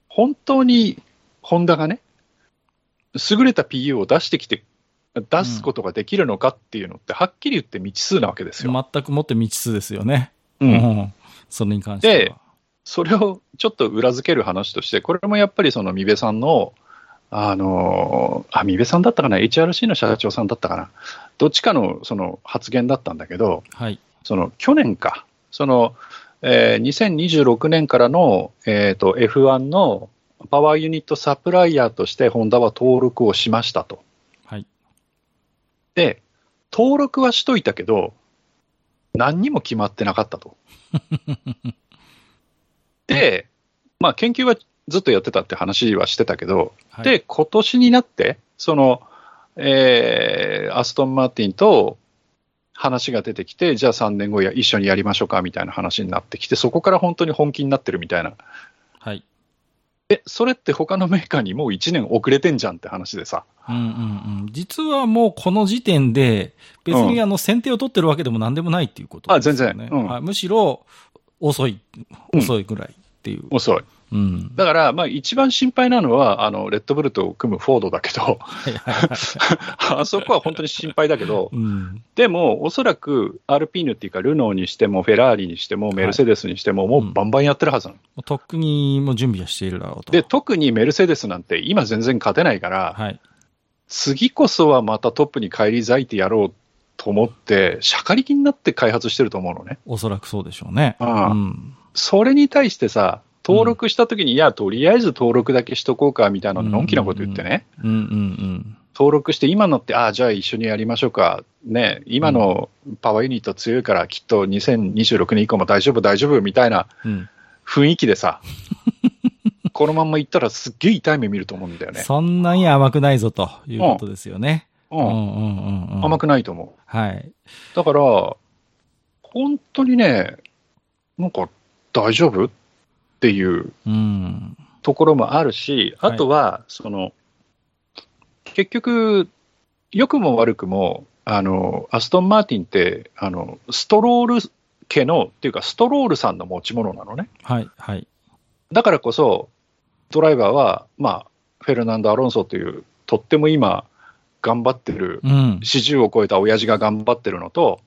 本当にホンダがね、優れた PU を出してきて、出すことができるのかっていうのって、はっきり言って未知数なわけですよ。全くもって未知数ですよね。ううんん。それに関しては。それをちょっと裏付ける話として、これもやっぱりその三部さんの、あのあ、三部さんだったかな、HRC の社長さんだったかな、どっちかのその発言だったんだけど、はい。その去年か、その、えー2026年からの、えー、と F1 のパワーユニットサプライヤーとして、ホンダは登録をしましたと。はい。で、登録はしといたけど、何にも決まってなかったと。[laughs] で、まあ、研究はずっとやってたって話はしてたけど、はい、で、今年になって、その、えーアストン・マーティンと話が出てきて、じゃあ3年後や一緒にやりましょうかみたいな話になってきて、そこから本当に本気になってるみたいな。はい。え、それって他のメーカーにもう1年遅れてんじゃんって話でさ。うんうんうん。実はもうこの時点で、別にあの先手を取ってるわけでも何でもないっていうことですよね。あ全然うんはいむしろ、遅い、うん遅いぐらいっていう。遅い。うん。だから、まあ一番心配なのは、あの、レッドブルと組むフォードだけど、はいはいはい。[laughs] あそこは本当に心配だけど、うん。でも、おそらくアルピーヌっていうか、ルノーにしても、フェラーリにしても、メルセデスにしても、もうバンバンやってるはずなの。もうとっくにもう準備はしているだろうと。で、特にメルセデスなんて今全然勝てないから、はい。次こそはまたトップに返り咲いてやろうと思って、しゃかりきになって開発してると思うのね。おそらくそうでしょうね。うん。それに対してさ、登録したときに、いや、とりあえず登録だけしとこうかみたいなのんきなこと言ってね、うんうんうん。登録して、今のって、ああ、じゃあ一緒にやりましょうか、ね、今のパワーユニット強いから、きっと2026年以降も大丈夫、大丈夫みたいなうん。雰囲気でさ、[laughs] このまんまいったらすっげえ痛い目見ると思うんだよね。そんなに甘くないぞということですよね。う、うんんうんうんうん。甘くないと思う。はい。だから、本当にね、なんか大丈夫？っていううん。ところもあるし、はいあとは、その、結局、良くも悪くも、あの、アストン・マーティンって、あの、ストロール家の、っていうか、ストロールさんの持ち物なのね。はいはい。だからこそ、ドライバーは、まあ、フェルナンド・アロンソという、とっても今、頑張ってる、うん。40を超えた親父が頑張ってるのと、はい。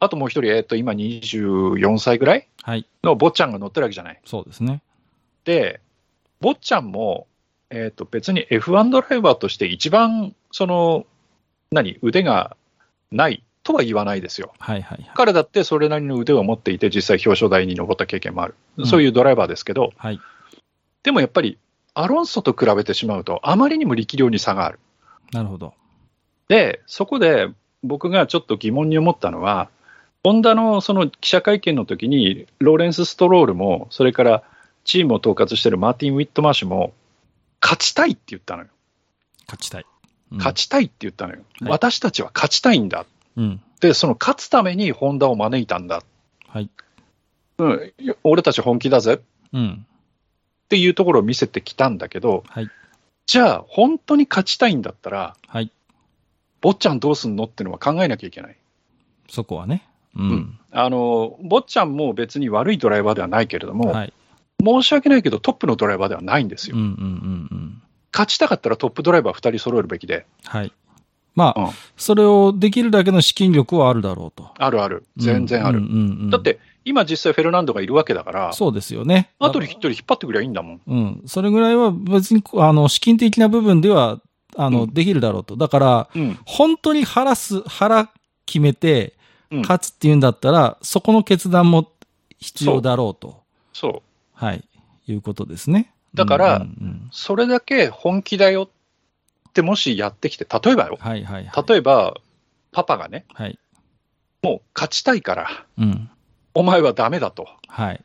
あともう一人、えっと、今24歳ぐらい？はい。の坊ちゃんが乗ってるわけじゃない。そうですね。で、坊ちゃんも、えっと別に F1 ドライバーとして一番、その、何、腕がないとは言わないですよ。はいはいはい。彼だってそれなりの腕を持っていて、実際表彰台に上った経験もある。うんそういうドライバーですけど、はい。でもやっぱり、アロンソと比べてしまうと、あまりにも力量に差がある。なるほど。で、そこで僕がちょっと疑問に思ったのは、ホンダのその記者会見の時に、ローレンス・ストロールも、それからチームを統括しているマーティン・ウィットマーシュも、勝ちたいって言ったのよ。勝ちたい。うん勝ちたいって言ったのよ。はい私たちは勝ちたいんだ。うん。で、その勝つためにホンダを招いたんだ。はい。うん、俺たち本気だぜっうん。ていうところを見せてきたんだけど、はい。じゃあ、本当に勝ちたいんだったら、はい。坊ちゃんどうすんのっていうのは考えなきゃいけない。そこはね。うん。うんあの、坊ちゃんも別に悪いドライバーではないけれども、はい。申し訳ないけどトップのドライバーではないんですよ。うんうんうんうん。勝ちたかったらトップドライバー2人揃えるべきで。はい。まあ、うんそれをできるだけの資金力はあるだろうと。あるある。全然ある。うんうんうんうんだっ、て、今実際フェルナンドがいるわけだから、そうですよね。あとで一人引っ張ってくりゃいいんだもん。うん。それぐらいは別に、あの、資金的な部分では、あの、うんできるだろうと。だから、うん。本当に腹す、腹決めて、うん勝つっていうんだったら、そこの決断も必要だろうと。そう。はい。いうことですね。だからうんうんうんそれだけ本気だよってもしやってきて、例えばよ。はいはいはい。例えば、パパがね、はい。もう勝ちたいから、うん。お前はダメだと。はい。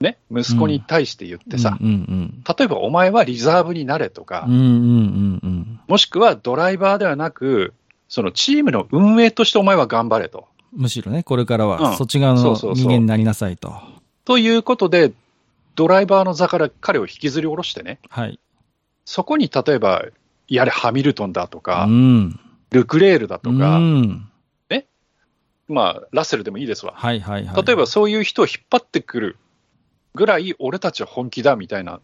ね。息子に対して言ってさ、うんうん例えばお前はリザーブになれとか、うん。うんうんうんうん。もしくはドライバーではなく、そのチームの運営としてお前は頑張れと。むしろね、これからはうんそっち側の人間になりなさいと。ということで、ドライバーの座から彼を引きずり下ろしてね、はい。そこに例えば、やれハミルトンだとか、うん。ルクレールだとか、うん。まあ、ラッセルでもいいですわ。はいはいはい。例えばそういう人を引っ張ってくるぐらい、俺たちは本気だみたいな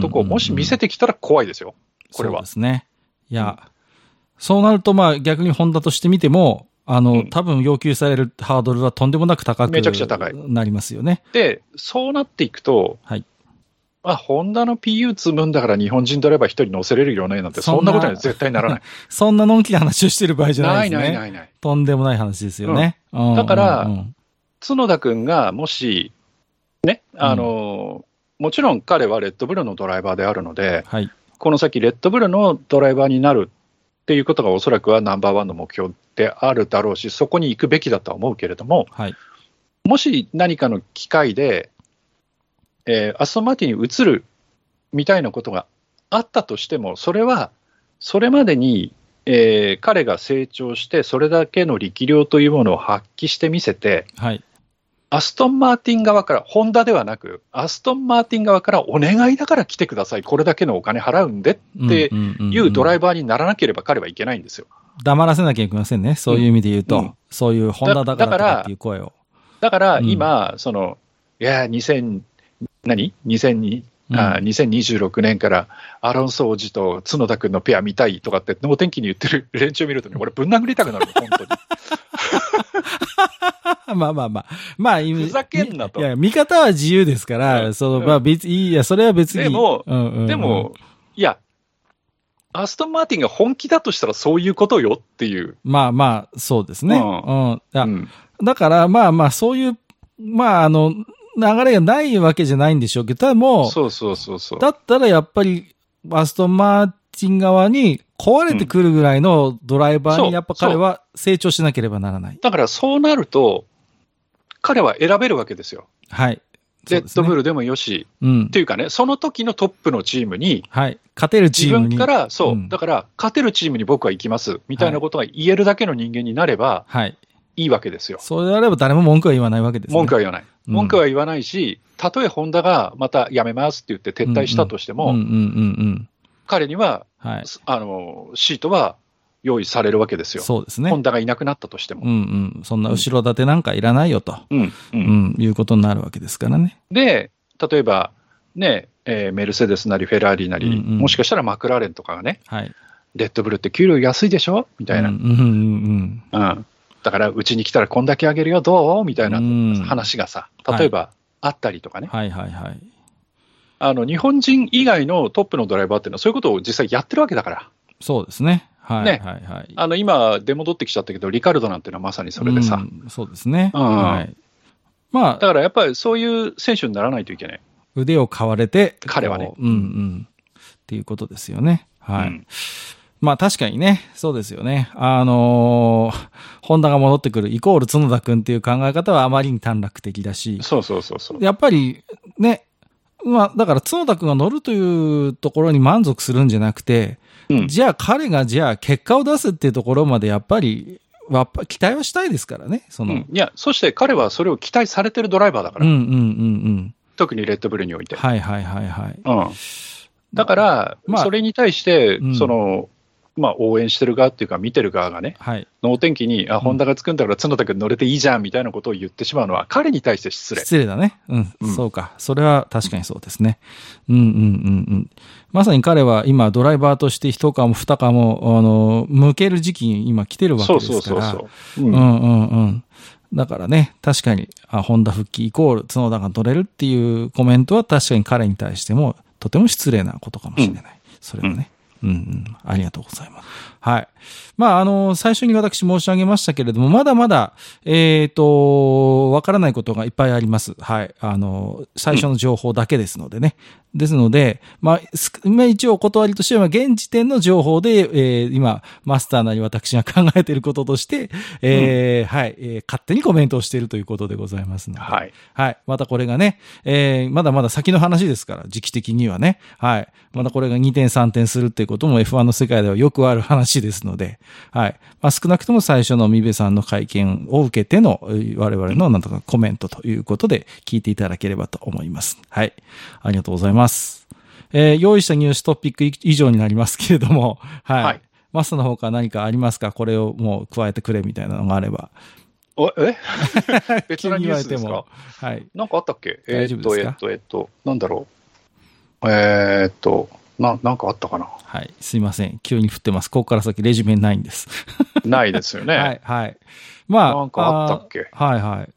とこをもし見せてきたら怖いですよ、これはそうで。すね。いや、そうなるとまあ逆にホンダとしてみても、あの、うん多分要求されるハードルはとんでもなく高くめちゃくちゃ高いなりますよね。で、そうなっていくと、はい。あ、ホンダの PU 積むんだから日本人ドライバー一人乗せれるよねなんて、そんなそんなことには絶対ならない。[laughs] そんなのんきな話をしてる場合じゃなないいですね。ないないない。とんでもない話ですよね。うんだからうんうん角田君がもし、ね、あの、もちろん彼はレッドブルのドライバーであるので、はい。この先、レッドブルのドライバーになるっていうことがおそらくはナンバーワンの目標であるだろうし、そこに行くべきだとは思うけれども、はい。もし何かの機会で、えーアストンマーティンに移るみたいなことがあったとしても、それは、それまでに、えー彼が成長して、それだけの力量というものを発揮してみせて、はい。アストンマーティン側から、ホンダではなく、アストンマーティン側からお願いだから来てください、これだけのお金払うんでっていうドライババーにならなければ彼はいけないんですよ。ー。黙らせなきゃいけませんね。そういう意味で言うと。うんそういうホンダだからっていう声を。だからうん今、その、いや、2000、何 ?2002、あうん2026年からアロンソ王子と角田君のペア見たいとかって、能天気に言ってる連中を見るとね、俺ぶん殴りたくなるの、本当に。[laughs] [laughs] まあまあまあ。まあ、ふざけんなといや、見方は自由ですから、うんその、うんまあ別に、いや、それは別に。でもうんうんうんでも、、いや、アストンマーティンが本気だとしたらそういうことよっていう。まあまあ、そうですね。ううん。うんだから、まあまあ、そういう、まあ、あの、流れがないわけじゃないんでしょうけど、ただもう、そうそうそうそう。だったらやっぱり、アストンマーティン側に壊れてくるぐらいのドライバーにやっぱ彼は成長しなければならない。だからそうなると、彼は選べるわけですよ。はい。レッドブル。ルでもよし、うんっ。ていうかね、その時のトップのチームに、はい。勝てるチ自ームに。分から、そう、うんだから、勝てるチームに僕は行きます、みたいなことが言えるだけの人間になればはい。いいわけですよ。それであれば誰も文句は言わないわけですね。文句は言わない。うん文句は言わないし、たとえホンダがまたやめますって言って撤退したとしても、うんうんうんうん。彼には、はい。あの、シートは用意されるわけですよ。そうですねホン。ダがいなくなったとしても。うんうん。そんな後ろ盾なんかいらないよと。うん。う。うんん。いうことになるわけですからね。で、例えば、ね、えーメルセデスなりフェラーリなり、うんうんもしかしたらマクラーレンとかがね、はい。レッドブルって給料安いでしょ？みたいな。うんうんうんうん。だから、うちに来たらこんだけあげるよ、どう？みたいなうん話がさ、例えばあったりとかね、はいはいはい。あの、日本人以外のトップのドライバーっていうのはそういうことを実際やってるわけだから。そうですね。はいねはいはい。あの、今、出戻ってきちゃったけど、リカルドなんていうのはまさにそれでさ。うんそうですね。うんはい。まあ、だからやっぱりそういう選手にならないといけない。腕を買われて、彼はねこううんうん。っていうことですよね。はい。うんまあ確かにね、そうですよね。あのーホンダが戻ってくるイコール角田くんっていう考え方はあまりに短絡的だし、そうそうそうそう。やっぱりね、まあだから角田くんが乗るというところに満足するんじゃなくて、うんじゃあ彼がじゃあ結果を出すっていうところまでやっぱり、やっぱ期待はしたいですからね、その。うんいや、そして彼はそれを期待されてるドライバーだから、うんうんうんうん。特にレッドブルにおいて。はいはいはいはい。うん、だから、まあそれに対して、うんそのまあ、応援してる側っていうか、見てる側がね、はい。能天気に、あ、ホンダが作るんだから角田君乗れていいじゃんみたいなことを言ってしまうのは、彼に対して失礼。失礼だね。うん。うんそうか。それは確かにそうですね。うんうんうんうん。まさに彼は今ドライバーとして一かも二かも、あの、向ける時期に今来てるわけそうですから。そうそうそう。うんうんうんうん。だからね、確かに、あ、ホンダ復帰イコール角田が取れるっていうコメントは確かに彼に対してもとても失礼なことかもしれない。それはね。うんうん。ありがとうございます。はい。まあ、あの、最初に私申し上げましたけれども、まだまだ、えっ、と、わからないことがいっぱいあります。はい。あの、最初の情報だけですのでね。ですので、まあ、すまあ一応お断りとしては、現時点の情報で、えー今、マスターなり私が考えていることとして、えーはい、えー勝手にコメントをしているということでございますので。はい。はい。またこれがね、えーまだまだ先の話ですから、時期的にはね。はい。まだこれが2点3点するっていうことも F1 の世界ではよくある話ですので、はい。まあ少なくとも最初のミベさんの会見を受けてのえー我々のなんとかコメントということで聞いていただければと思います。はい。ありがとうございます。えー用意したニューストピック以上になりますけれども、はい。はいマスの方から何かありますか？これをもう加えてくれみたいなのがあれば。おえ？[laughs] 別なニュースですか？急に言われてもはい。なんかあったっけ？え大丈ーっと、夫ですか？えーっと、えーっと、なんだろう？えーっと、な、なんかあったかな？はい。すいません。急に降ってます。ここから先レジュメないんです。ないですよね。[laughs] はい、はい。まあ。なんかあったっけ？はい、はい。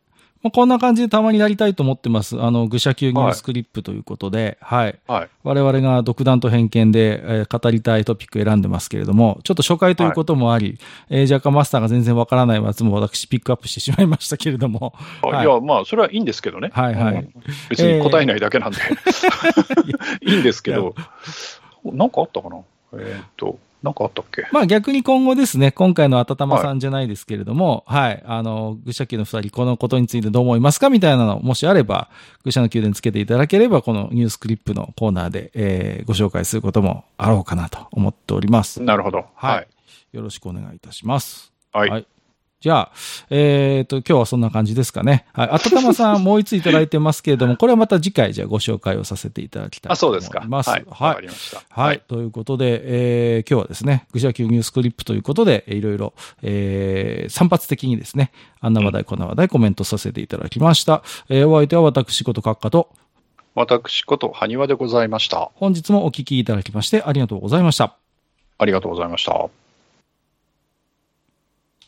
まあ、こんな感じでたまにやりたいと思ってます。あの、愚者級ニュースクリップということで、はい。はい。我々が独断と偏見で、えー語りたいトピック選んでますけれども、ちょっと初回ということもあり、えー若干マスターが全然わからないやつも私ピックアップしてしまいましたけれども、あはいいや、まあ、それはいいんですけどね。はいはいうん別に答えないだけなんで。[laughs] いいんですけど、なんかあったかな？えーっと、なんかあったっけ？まあ逆に今後ですね、今回のあたたまさんじゃないですけれども、はい、あの、愚者級の二人、このことについてどう思いますかみたいなの、もしあれば、愚者の宮殿つけていただければ、このニュースクリップのコーナーで、えーご紹介することもあろうかなと思っております。なるほど。はい。はい。よろしくお願いいたします。はい。はいじゃあ、えっ、と、今日はそんな感じですかね。はい。あたたまさん、もう一ついただいてますけれども、これはまた次回、じゃあご紹介をさせていただきたいあ、と思いそうですか。ます。はい。わかりました。はい。。ということで、えー今日はですね、愚者級ニュースクリップということで、えーいろいろ、えー散発的にですね、あんな話題、こんな話題コメントさせていただきました。えーお相手は私こと閣下と、私こと、埴輪でございました。本日もお聞きいただきましてありがとうございました。ありがとうございました。